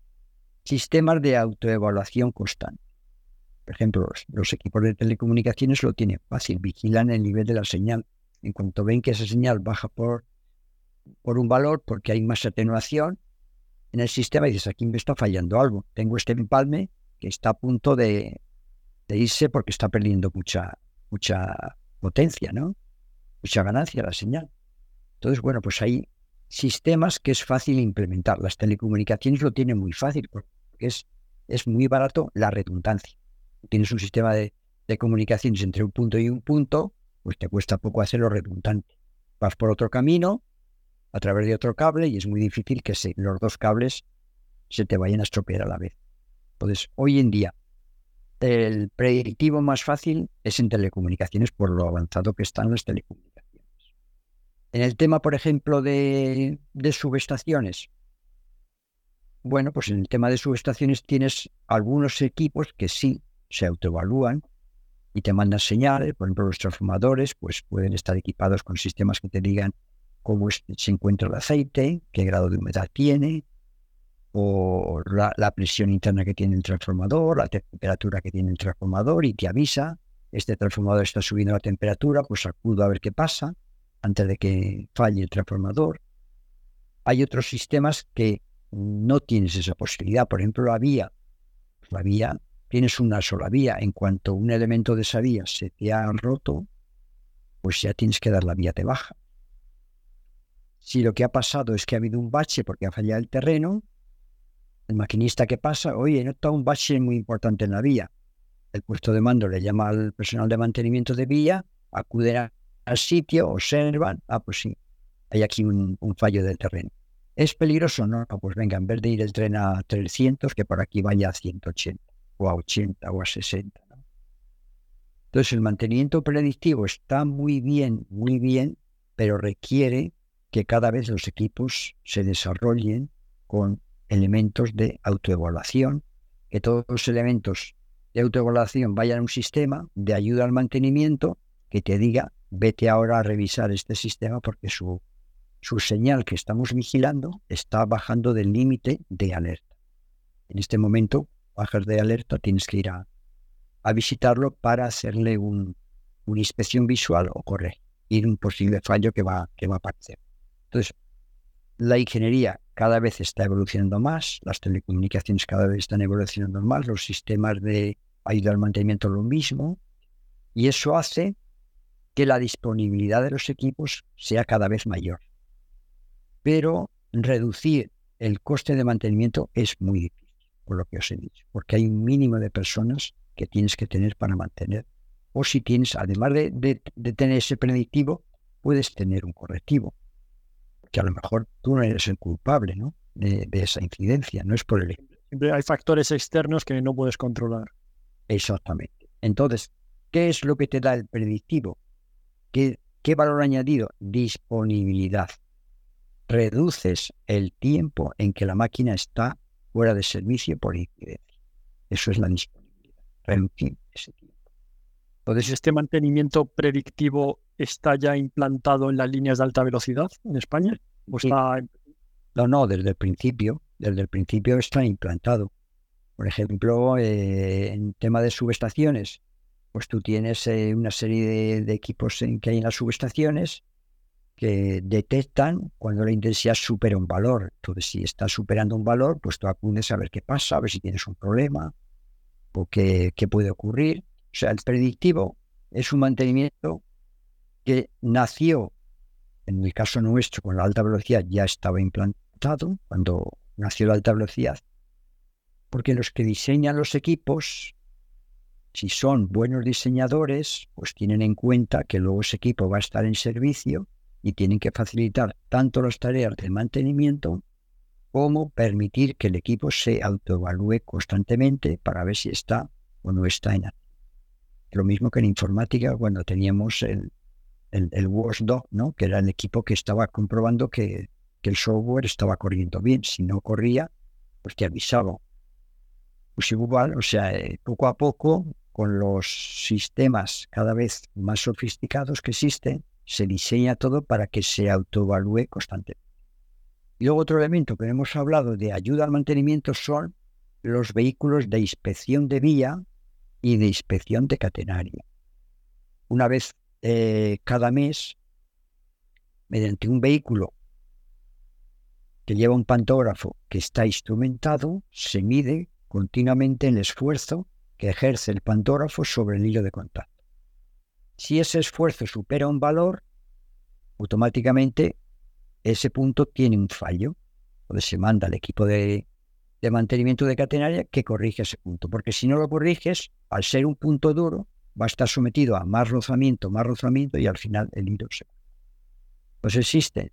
sistemas de autoevaluación constante. Por ejemplo, los, equipos de telecomunicaciones lo tienen fácil, vigilan el nivel de la señal. En cuanto ven que esa señal baja por, por un valor, porque hay más atenuación, en el sistema y dices, aquí me está fallando algo. Tengo este empalme que está a punto de, irse porque está perdiendo mucha, mucha potencia, ¿no? Mucha ganancia la señal. Entonces, bueno, pues hay sistemas que es fácil implementar. Las telecomunicaciones lo tienen muy fácil porque es, es muy barato la redundancia. Tienes un sistema de, de comunicaciones entre un punto y un punto, pues te cuesta poco hacerlo redundante. Vas por otro camino, a través de otro cable y es muy difícil que los dos cables se te vayan a estropear a la vez. Entonces, hoy en día, el predictivo más fácil es en telecomunicaciones por lo avanzado que están las telecomunicaciones. En el tema, por ejemplo, de, de subestaciones, bueno, pues en el tema de subestaciones tienes algunos equipos que sí se autoevalúan y te mandan señales, por ejemplo, los transformadores, pues pueden estar equipados con sistemas que te digan cómo se encuentra el aceite, qué grado de humedad tiene, o la, presión interna que tiene el transformador, la temperatura que tiene el transformador y te avisa, este transformador está subiendo la temperatura, pues acudo a ver qué pasa antes de que falle el transformador. Hay otros sistemas que no tienes esa posibilidad. Por ejemplo, la vía. La vía, tienes una sola vía. En cuanto un elemento de esa vía se te ha roto, pues ya tienes que dar la vía de baja. Si lo que ha pasado es que ha habido un bache porque ha fallado el terreno, el maquinista que pasa, oye, he notado un bache muy importante en la vía. El puesto de mando le llama al personal de mantenimiento de vía, acuden al sitio, observan, ah, pues sí, hay aquí un, fallo del terreno. ¿Es peligroso? No, pues venga, en vez de ir el tren a 300, que por aquí vaya a 180, o a 80, o a 60. Entonces, el mantenimiento predictivo está muy bien, muy bien, pero requiere que cada vez los equipos se desarrollen con elementos de autoevaluación, que todos los elementos de autoevaluación vayan a un sistema de ayuda al mantenimiento que te diga, vete ahora a revisar este sistema porque su, su señal que estamos vigilando está bajando del límite de alerta. En este momento, bajas de alerta, tienes que ir a, visitarlo para hacerle un, una inspección visual o corregir un posible fallo que va, que va a aparecer. Entonces, la ingeniería cada vez está evolucionando más, las telecomunicaciones cada vez están evolucionando más, los sistemas de ayuda al mantenimiento lo mismo, y eso hace que la disponibilidad de los equipos sea cada vez mayor. Pero reducir el coste de mantenimiento es muy difícil, por lo que os he dicho, porque hay un mínimo de personas que tienes que tener para mantener. O si tienes, además de, de tener ese predictivo, puedes tener un correctivo que a lo mejor tú no eres el culpable ¿no? De, esa incidencia, no es por el... Siempre hay factores externos que no puedes controlar. Exactamente. Entonces, ¿qué es lo que te da el predictivo? ¿Qué, qué valor añadido? Disponibilidad. Reduces el tiempo en que la máquina está fuera de servicio por incidencia. Eso es la disponibilidad. Reducir ese tiempo. Entonces, ¿este mantenimiento predictivo está ya implantado en las líneas de alta velocidad en España? No, no, desde el principio. Desde el principio está implantado. Por ejemplo, eh, en tema de subestaciones, pues tú tienes eh, una serie de, equipos en, que hay en las subestaciones que detectan cuando la intensidad supera un valor. Entonces, si está superando un valor, pues tú acudes a ver qué pasa, a ver si tienes un problema o qué puede ocurrir. O sea, el predictivo es un mantenimiento que nació, en el caso nuestro, con la alta velocidad ya estaba implantado cuando nació la alta velocidad, porque los que diseñan los equipos, si son buenos diseñadores, pues tienen en cuenta que luego ese equipo va a estar en servicio y tienen que facilitar tanto las tareas de mantenimiento como permitir que el equipo se autoevalúe constantemente para ver si está o no está en actividad. Lo mismo que en informática cuando teníamos el, el, Watchdog, ¿no? que era el equipo que estaba comprobando que, el software estaba corriendo bien. Si no corría, pues te avisaba. Pues igual, o sea, eh, poco a poco, con los sistemas cada vez más sofisticados que existen, se diseña todo para que se autoevalúe constantemente. Y luego otro elemento que hemos hablado de ayuda al mantenimiento son los vehículos de inspección de vía y de inspección de catenaria. Una vez eh, cada mes, mediante un vehículo que lleva un pantógrafo que está instrumentado, se mide continuamente el esfuerzo que ejerce el pantógrafo sobre el hilo de contacto. Si ese esfuerzo supera un valor, automáticamente ese punto tiene un fallo. Entonces se manda al equipo de de mantenimiento de catenaria que corrige ese punto. Porque si no lo corriges, al ser un punto duro, va a estar sometido a más rozamiento, más rozamiento y al final el hilo se. Pues existen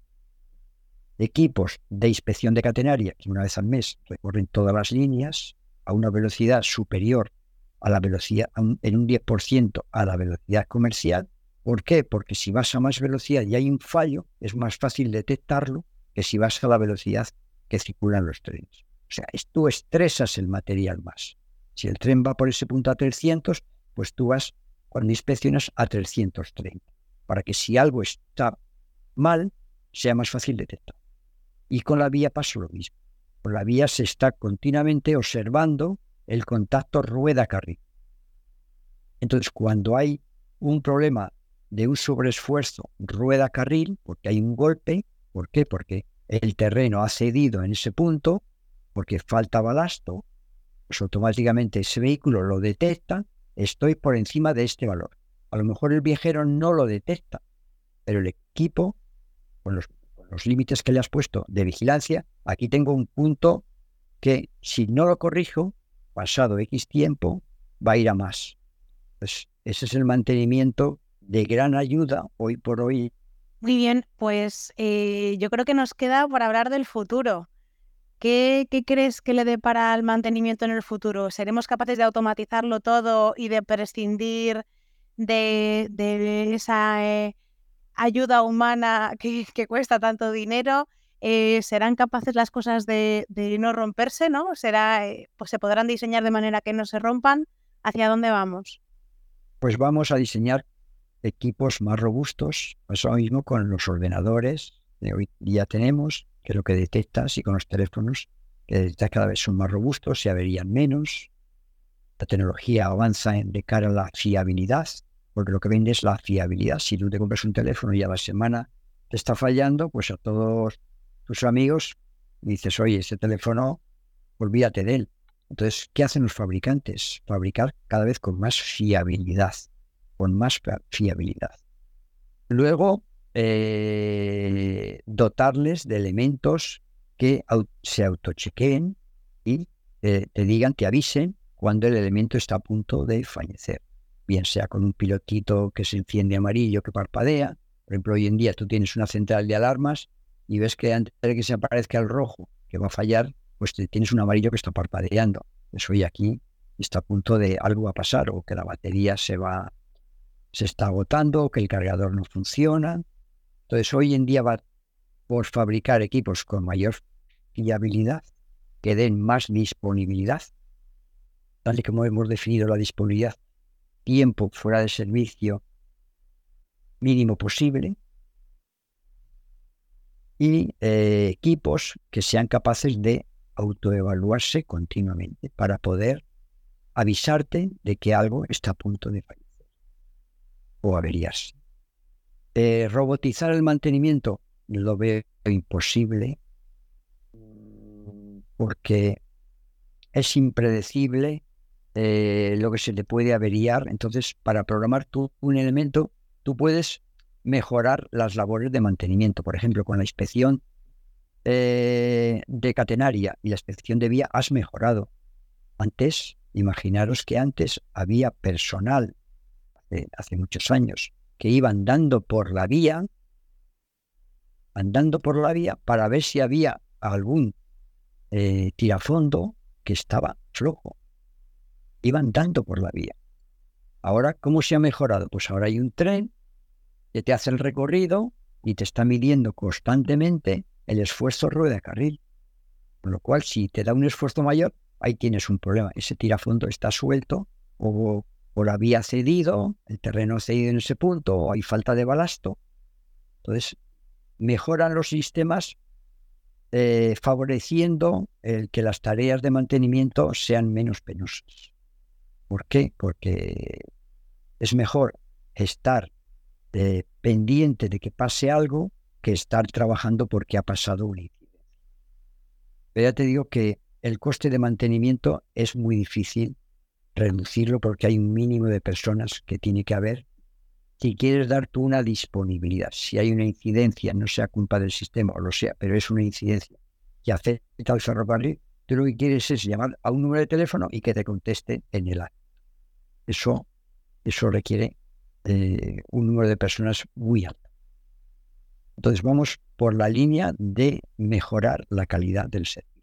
equipos de inspección de catenaria que una vez al mes recorren todas las líneas a una velocidad superior a la velocidad, en un 10% a la velocidad comercial. ¿Por qué? Porque si vas a más velocidad y hay un fallo, es más fácil detectarlo que si vas a la velocidad que circulan los trenes. O sea, tú estresas el material más. Si el tren va por ese punto a 300, pues tú vas, cuando inspeccionas, a 330, para que si algo está mal, sea más fácil detectar. Y con la vía pasa lo mismo. Con la vía se está continuamente observando el contacto rueda-carril. Entonces, cuando hay un problema de un sobreesfuerzo rueda-carril, porque hay un golpe, ¿por qué? Porque el terreno ha cedido en ese punto porque falta balasto, pues automáticamente ese vehículo lo detecta, estoy por encima de este valor. A lo mejor el viajero no lo detecta, pero el equipo, con los, los límites que le has puesto de vigilancia, aquí tengo un punto que si no lo corrijo, pasado X tiempo, va a ir a más. Pues ese es el mantenimiento de gran ayuda hoy por hoy. Muy bien, pues eh, yo creo que nos queda por hablar del futuro. ¿Qué, crees que le depara al mantenimiento en el futuro? ¿Seremos capaces de automatizarlo todo y de prescindir de, esa eh, ayuda humana que, cuesta tanto dinero? Eh, ¿Serán capaces las cosas de, no romperse? ¿no? ¿Será, pues ¿Se podrán diseñar de manera que no se rompan? ¿Hacia dónde vamos? Pues vamos a diseñar equipos más robustos, eso mismo con los ordenadores que hoy día tenemos, que lo que detectas, y con los teléfonos, que detectas cada vez son más robustos, se averían menos. La tecnología avanza de cara a la fiabilidad, porque lo que vende es la fiabilidad. Si tú te compras un teléfono y a la semana te está fallando, pues a todos tus amigos dices, oye, ese teléfono, olvídate de él. Entonces, ¿qué hacen los fabricantes? Fabricar cada vez con más fiabilidad con más fiabilidad. Luego, eh, dotarles de elementos que se autochequeen y eh, te digan, te avisen cuando el elemento está a punto de fallecer. Bien sea con un pilotito que se enciende amarillo que parpadea. Por ejemplo, hoy en día tú tienes una central de alarmas y ves que antes de que se aparezca el rojo que va a fallar, pues tienes un amarillo que está parpadeando. Eso hoy aquí está a punto de algo a pasar o que la batería se va se está agotando, que el cargador no funciona. Entonces, hoy en día va por fabricar equipos con mayor fiabilidad, que den más disponibilidad, tal y como hemos definido la disponibilidad, tiempo fuera de servicio mínimo posible, y eh, equipos que sean capaces de autoevaluarse continuamente para poder avisarte de que algo está a punto de fallar o averías. Eh, robotizar el mantenimiento lo veo imposible porque es impredecible eh, lo que se le puede averiar. Entonces, para programar tú un elemento, tú puedes mejorar las labores de mantenimiento. Por ejemplo, con la inspección eh, de catenaria y la inspección de vía has mejorado. Antes, imaginaros que antes había personal hace, muchos años, que iba andando por la vía, andando por la vía para ver si había algún eh, tirafondo que estaba flojo. Iba andando por la vía. Ahora, ¿cómo se ha mejorado? Pues ahora hay un tren que te hace el recorrido y te está midiendo constantemente el esfuerzo rueda carril. Con lo cual, si te da un esfuerzo mayor, ahí tienes un problema. Ese tirafondo está suelto o o había cedido, el terreno ha cedido en ese punto, o hay falta de balasto. Entonces, mejoran los sistemas eh, favoreciendo el que las tareas de mantenimiento sean menos penosas. ¿Por qué? Porque es mejor estar eh, pendiente de que pase algo que estar trabajando porque ha pasado un incidente. Pero ya te digo que el coste de mantenimiento es muy difícil reducirlo porque hay un mínimo de personas que tiene que haber. Si quieres dar tú una disponibilidad, si hay una incidencia, no sea culpa del sistema o lo sea, pero es una incidencia que afecta al ferrocarril, tú lo que quieres es llamar a un número de teléfono y que te conteste en el acto. Eso, eso requiere eh, un número de personas muy alto. Entonces vamos por la línea de mejorar la calidad del servicio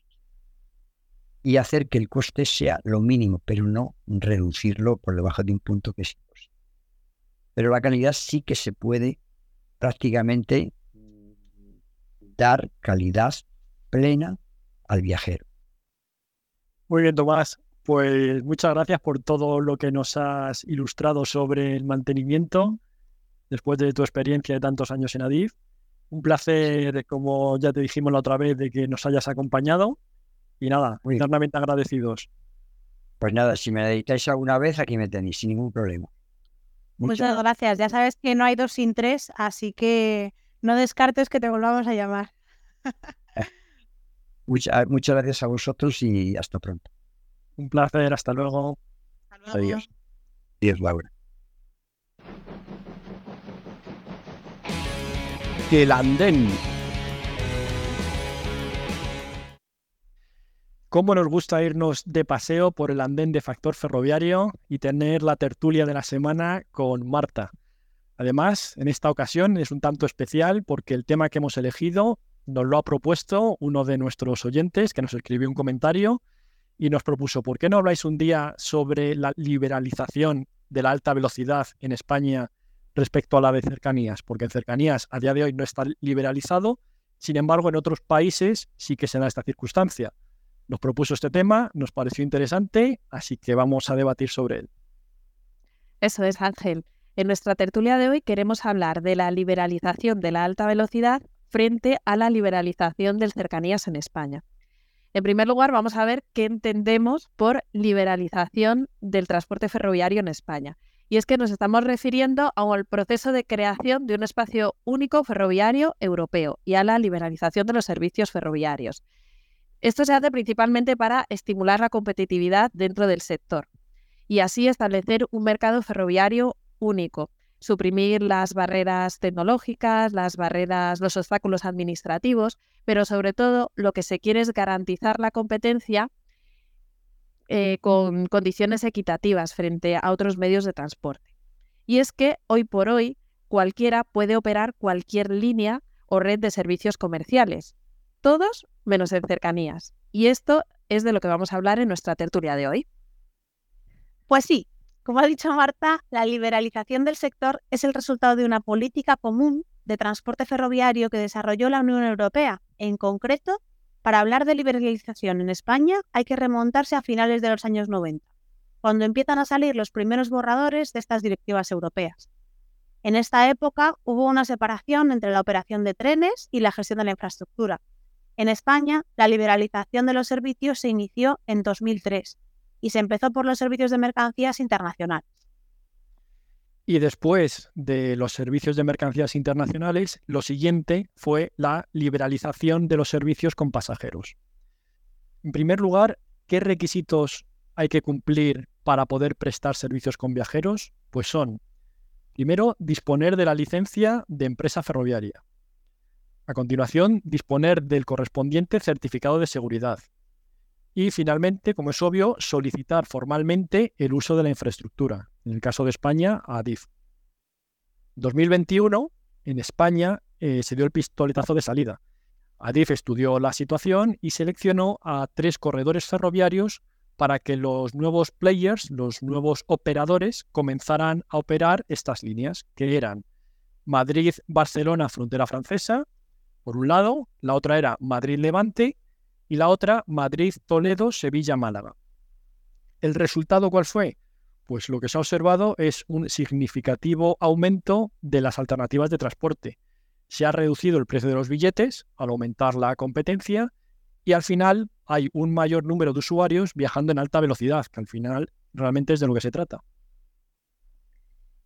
y hacer que el coste sea lo mínimo, pero no reducirlo por debajo de un punto que es. Pero la calidad sí que se puede prácticamente dar calidad plena al viajero. Muy bien, Tomás. Pues muchas gracias por todo lo que nos has ilustrado sobre el mantenimiento después de tu experiencia de tantos años en Adif. Un placer, como ya te dijimos la otra vez, de que nos hayas acompañado y nada, eternamente agradecidos. Pues nada, si me necesitáis alguna vez, aquí me tenéis, sin ningún problema. Muchas, gracias. Ya sabes que no hay dos sin tres, así que no descartes que te volvamos a llamar. muchas gracias a vosotros y hasta pronto. Un placer, hasta luego. Adiós. Adiós, Laura. El andén. ¿Cómo nos gusta irnos de paseo por el andén de factor ferroviario y tener la tertulia de la semana con Marta? Además, en esta ocasión es un tanto especial porque el tema que hemos elegido nos lo ha propuesto uno de nuestros oyentes que nos escribió un comentario y nos propuso, ¿por qué no habláis un día sobre la liberalización de la alta velocidad en España respecto a la de cercanías? Porque en cercanías a día de hoy no está liberalizado, sin embargo en otros países sí que se da esta circunstancia. Nos propuso este tema, nos pareció interesante, así que vamos a debatir sobre él. Eso es, Ángel. En nuestra tertulia de hoy queremos hablar de la liberalización de la alta velocidad frente a la liberalización del cercanías en España. En primer lugar, vamos a ver qué entendemos por liberalización del transporte ferroviario en España. Y es que nos estamos refiriendo al proceso de creación de un espacio único ferroviario europeo y a la liberalización de los servicios ferroviarios. Esto se hace principalmente para estimular la competitividad dentro del sector y así establecer un mercado ferroviario único, suprimir las barreras tecnológicas, las barreras, los obstáculos administrativos, pero sobre todo lo que se quiere es garantizar la competencia eh, con condiciones equitativas frente a otros medios de transporte. Y es que hoy por hoy cualquiera puede operar cualquier línea o red de servicios comerciales, todos menos en cercanías. Y esto es de lo que vamos a hablar en nuestra tertulia de hoy. Pues sí, como ha dicho Marta, la liberalización del sector es el resultado de una política común de transporte ferroviario que desarrolló la Unión Europea. En concreto, para hablar de liberalización en España hay que remontarse a finales de los años 90, cuando empiezan a salir los primeros borradores de estas directivas europeas. En esta época hubo una separación entre la operación de trenes y la gestión de la infraestructura. En España, la liberalización de los servicios se inició en 2003 y se empezó por los servicios de mercancías internacionales. Y después de los servicios de mercancías internacionales, lo siguiente fue la liberalización de los servicios con pasajeros. En primer lugar, ¿qué requisitos hay que cumplir para poder prestar servicios con viajeros? Pues son, primero, disponer de la licencia de empresa ferroviaria. A continuación, disponer del correspondiente certificado de seguridad. Y finalmente, como es obvio, solicitar formalmente el uso de la infraestructura, en el caso de España, a ADIF. 2021, en España, eh, se dio el pistoletazo de salida. ADIF estudió la situación y seleccionó a tres corredores ferroviarios para que los nuevos players, los nuevos operadores, comenzaran a operar estas líneas, que eran Madrid-Barcelona, frontera francesa, por un lado, la otra era Madrid-Levante y la otra Madrid-Toledo-Sevilla-Málaga. ¿El resultado cuál fue? Pues lo que se ha observado es un significativo aumento de las alternativas de transporte. Se ha reducido el precio de los billetes al aumentar la competencia y al final hay un mayor número de usuarios viajando en alta velocidad, que al final realmente es de lo que se trata.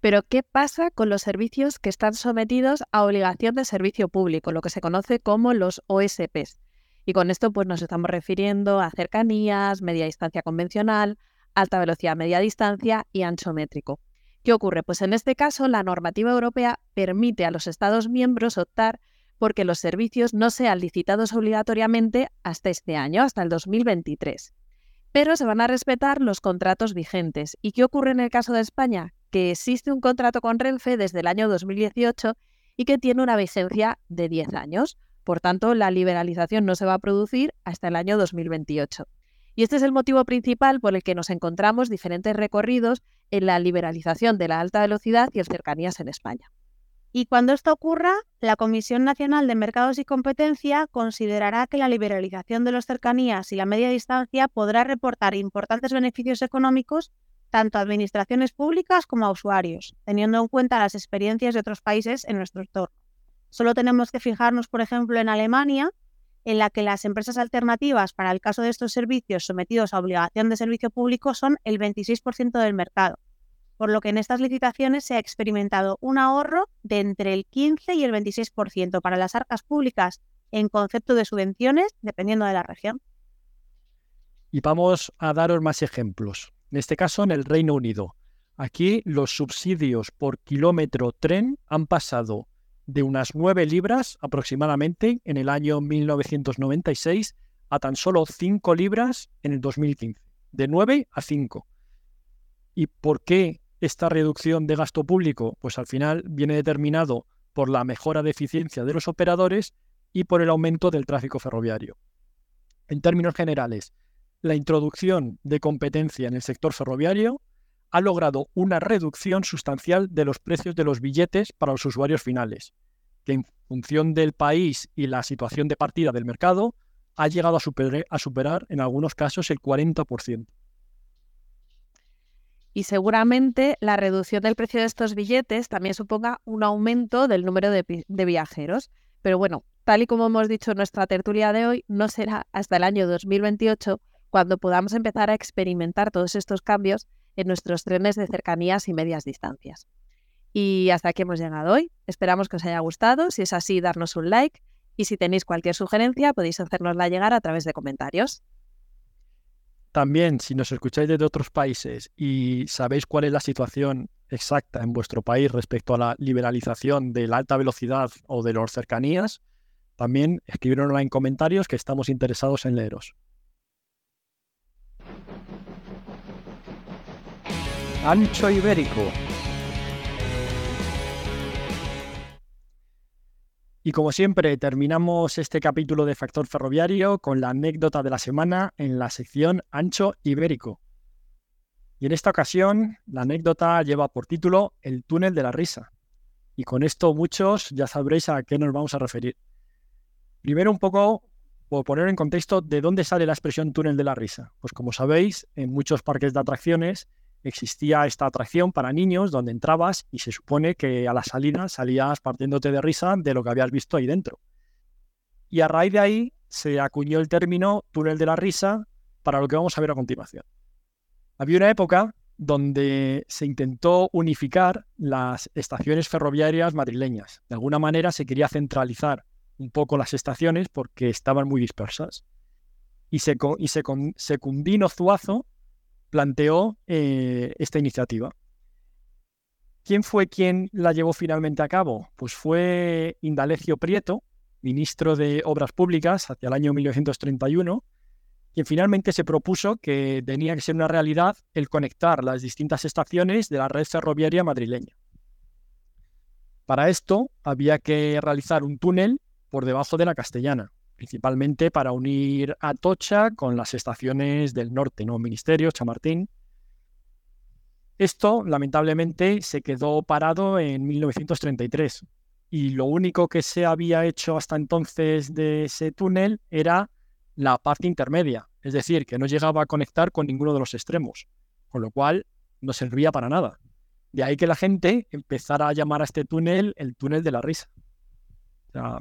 Pero, ¿qué pasa con los servicios que están sometidos a obligación de servicio público, lo que se conoce como los OSPs? Y con esto pues nos estamos refiriendo a cercanías, media distancia convencional, alta velocidad media distancia y ancho métrico. ¿Qué ocurre? Pues en este caso la normativa europea permite a los Estados miembros optar porque los servicios no sean licitados obligatoriamente hasta este año, hasta el 2023. Pero se van a respetar los contratos vigentes. ¿Y qué ocurre en el caso de España? Que existe un contrato con Renfe desde el año 2018 y que tiene una vigencia de 10 años. Por tanto, la liberalización no se va a producir hasta el año 2028. Y este es el motivo principal por el que nos encontramos diferentes recorridos en la liberalización de la alta velocidad y el cercanías en España. Y cuando esto ocurra, la Comisión Nacional de Mercados y Competencia considerará que la liberalización de los cercanías y la media distancia podrá reportar importantes beneficios económicos tanto a administraciones públicas como a usuarios, teniendo en cuenta las experiencias de otros países en nuestro entorno. Solo tenemos que fijarnos, por ejemplo, en Alemania, en la que las empresas alternativas para el caso de estos servicios sometidos a obligación de servicio público son el 26% del mercado, por lo que en estas licitaciones se ha experimentado un ahorro de entre el 15 y el 26% para las arcas públicas en concepto de subvenciones, dependiendo de la región. Y vamos a daros más ejemplos. En este caso, en el Reino Unido. Aquí los subsidios por kilómetro tren han pasado de unas 9 libras aproximadamente en el año 1996 a tan solo 5 libras en el 2015. De 9 a 5. ¿Y por qué esta reducción de gasto público? Pues al final viene determinado por la mejora de eficiencia de los operadores y por el aumento del tráfico ferroviario. En términos generales, la introducción de competencia en el sector ferroviario ha logrado una reducción sustancial de los precios de los billetes para los usuarios finales, que en función del país y la situación de partida del mercado ha llegado a, superar, en algunos casos el 40%. Y seguramente la reducción del precio de estos billetes también suponga un aumento del número de, de viajeros. Pero bueno, tal y como hemos dicho en nuestra tertulia de hoy, no será hasta el año 2028 cuando podamos empezar a experimentar todos estos cambios en nuestros trenes de cercanías y medias distancias. Y hasta aquí hemos llegado hoy. Esperamos que os haya gustado. Si es así, darnos un like. Y si tenéis cualquier sugerencia, podéis hacernosla llegar a través de comentarios. También, si nos escucháis desde otros países y sabéis cuál es la situación exacta en vuestro país respecto a la liberalización de la alta velocidad o de las cercanías, también escribirnosla en comentarios que estamos interesados en leeros. Ancho Ibérico. Y como siempre, terminamos este capítulo de Factor Ferroviario con la anécdota de la semana en la sección Ancho Ibérico. Y en esta ocasión, la anécdota lleva por título El túnel de la risa. Y con esto muchos ya sabréis a qué nos vamos a referir. Primero un poco por poner en contexto de dónde sale la expresión túnel de la risa. Pues como sabéis, en muchos parques de atracciones existía esta atracción para niños donde entrabas y se supone que a la salida salías partiéndote de risa de lo que habías visto ahí dentro. Y a raíz de ahí se acuñó el término túnel de la risa para lo que vamos a ver a continuación. Había una época donde se intentó unificar las estaciones ferroviarias madrileñas. De alguna manera se quería centralizar un poco las estaciones porque estaban muy dispersas. Y, se, y Secundino Zuazo planteó eh, esta iniciativa. ¿Quién fue quien la llevó finalmente a cabo? Pues fue Indalecio Prieto, ministro de Obras Públicas hacia el año 1931, quien finalmente se propuso que tenía que ser una realidad el conectar las distintas estaciones de la red ferroviaria madrileña. Para esto había que realizar un túnel por debajo de la Castellana, principalmente para unir Atocha con las estaciones del norte, ¿no? Ministerio, Chamartín. Esto, lamentablemente, se quedó parado en 1933 y lo único que se había hecho hasta entonces de ese túnel era la parte intermedia, es decir, que no llegaba a conectar con ninguno de los extremos, con lo cual no servía para nada. De ahí que la gente empezara a llamar a este túnel el túnel de la risa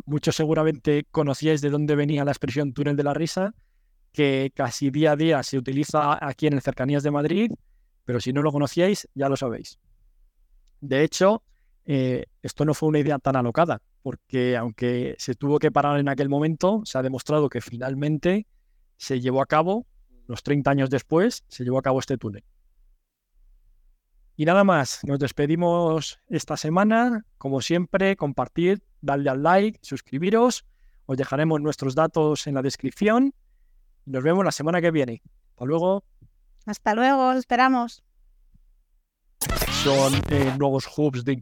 muchos seguramente conocíais de dónde venía la expresión túnel de la risa, que casi día a día se utiliza aquí en cercanías de Madrid, pero si no lo conocíais, ya lo sabéis. De hecho, eh, esto no fue una idea tan alocada, porque aunque se tuvo que parar en aquel momento, se ha demostrado que finalmente se llevó a cabo, unos 30 años después, se llevó a cabo este túnel. Y nada más, nos despedimos esta semana. Como siempre, compartid, dadle al like, suscribiros. Os dejaremos nuestros datos en la descripción. Nos vemos la semana que viene. Hasta luego. Hasta luego, esperamos. Son eh, nuevos hubs de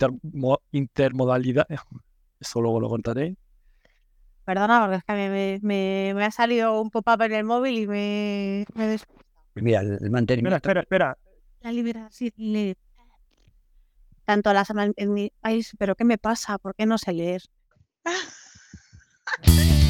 intermodalidad. [LAUGHS] Eso luego lo contaré. Perdona, porque es que me, ha salido un pop-up en el móvil y me... Mira, el mantenimiento... Espera, espera, espera la liberación tanto las en mi país, pero ¿qué me pasa? ¿Por qué no sé leer? [LAUGHS] [LAUGHS]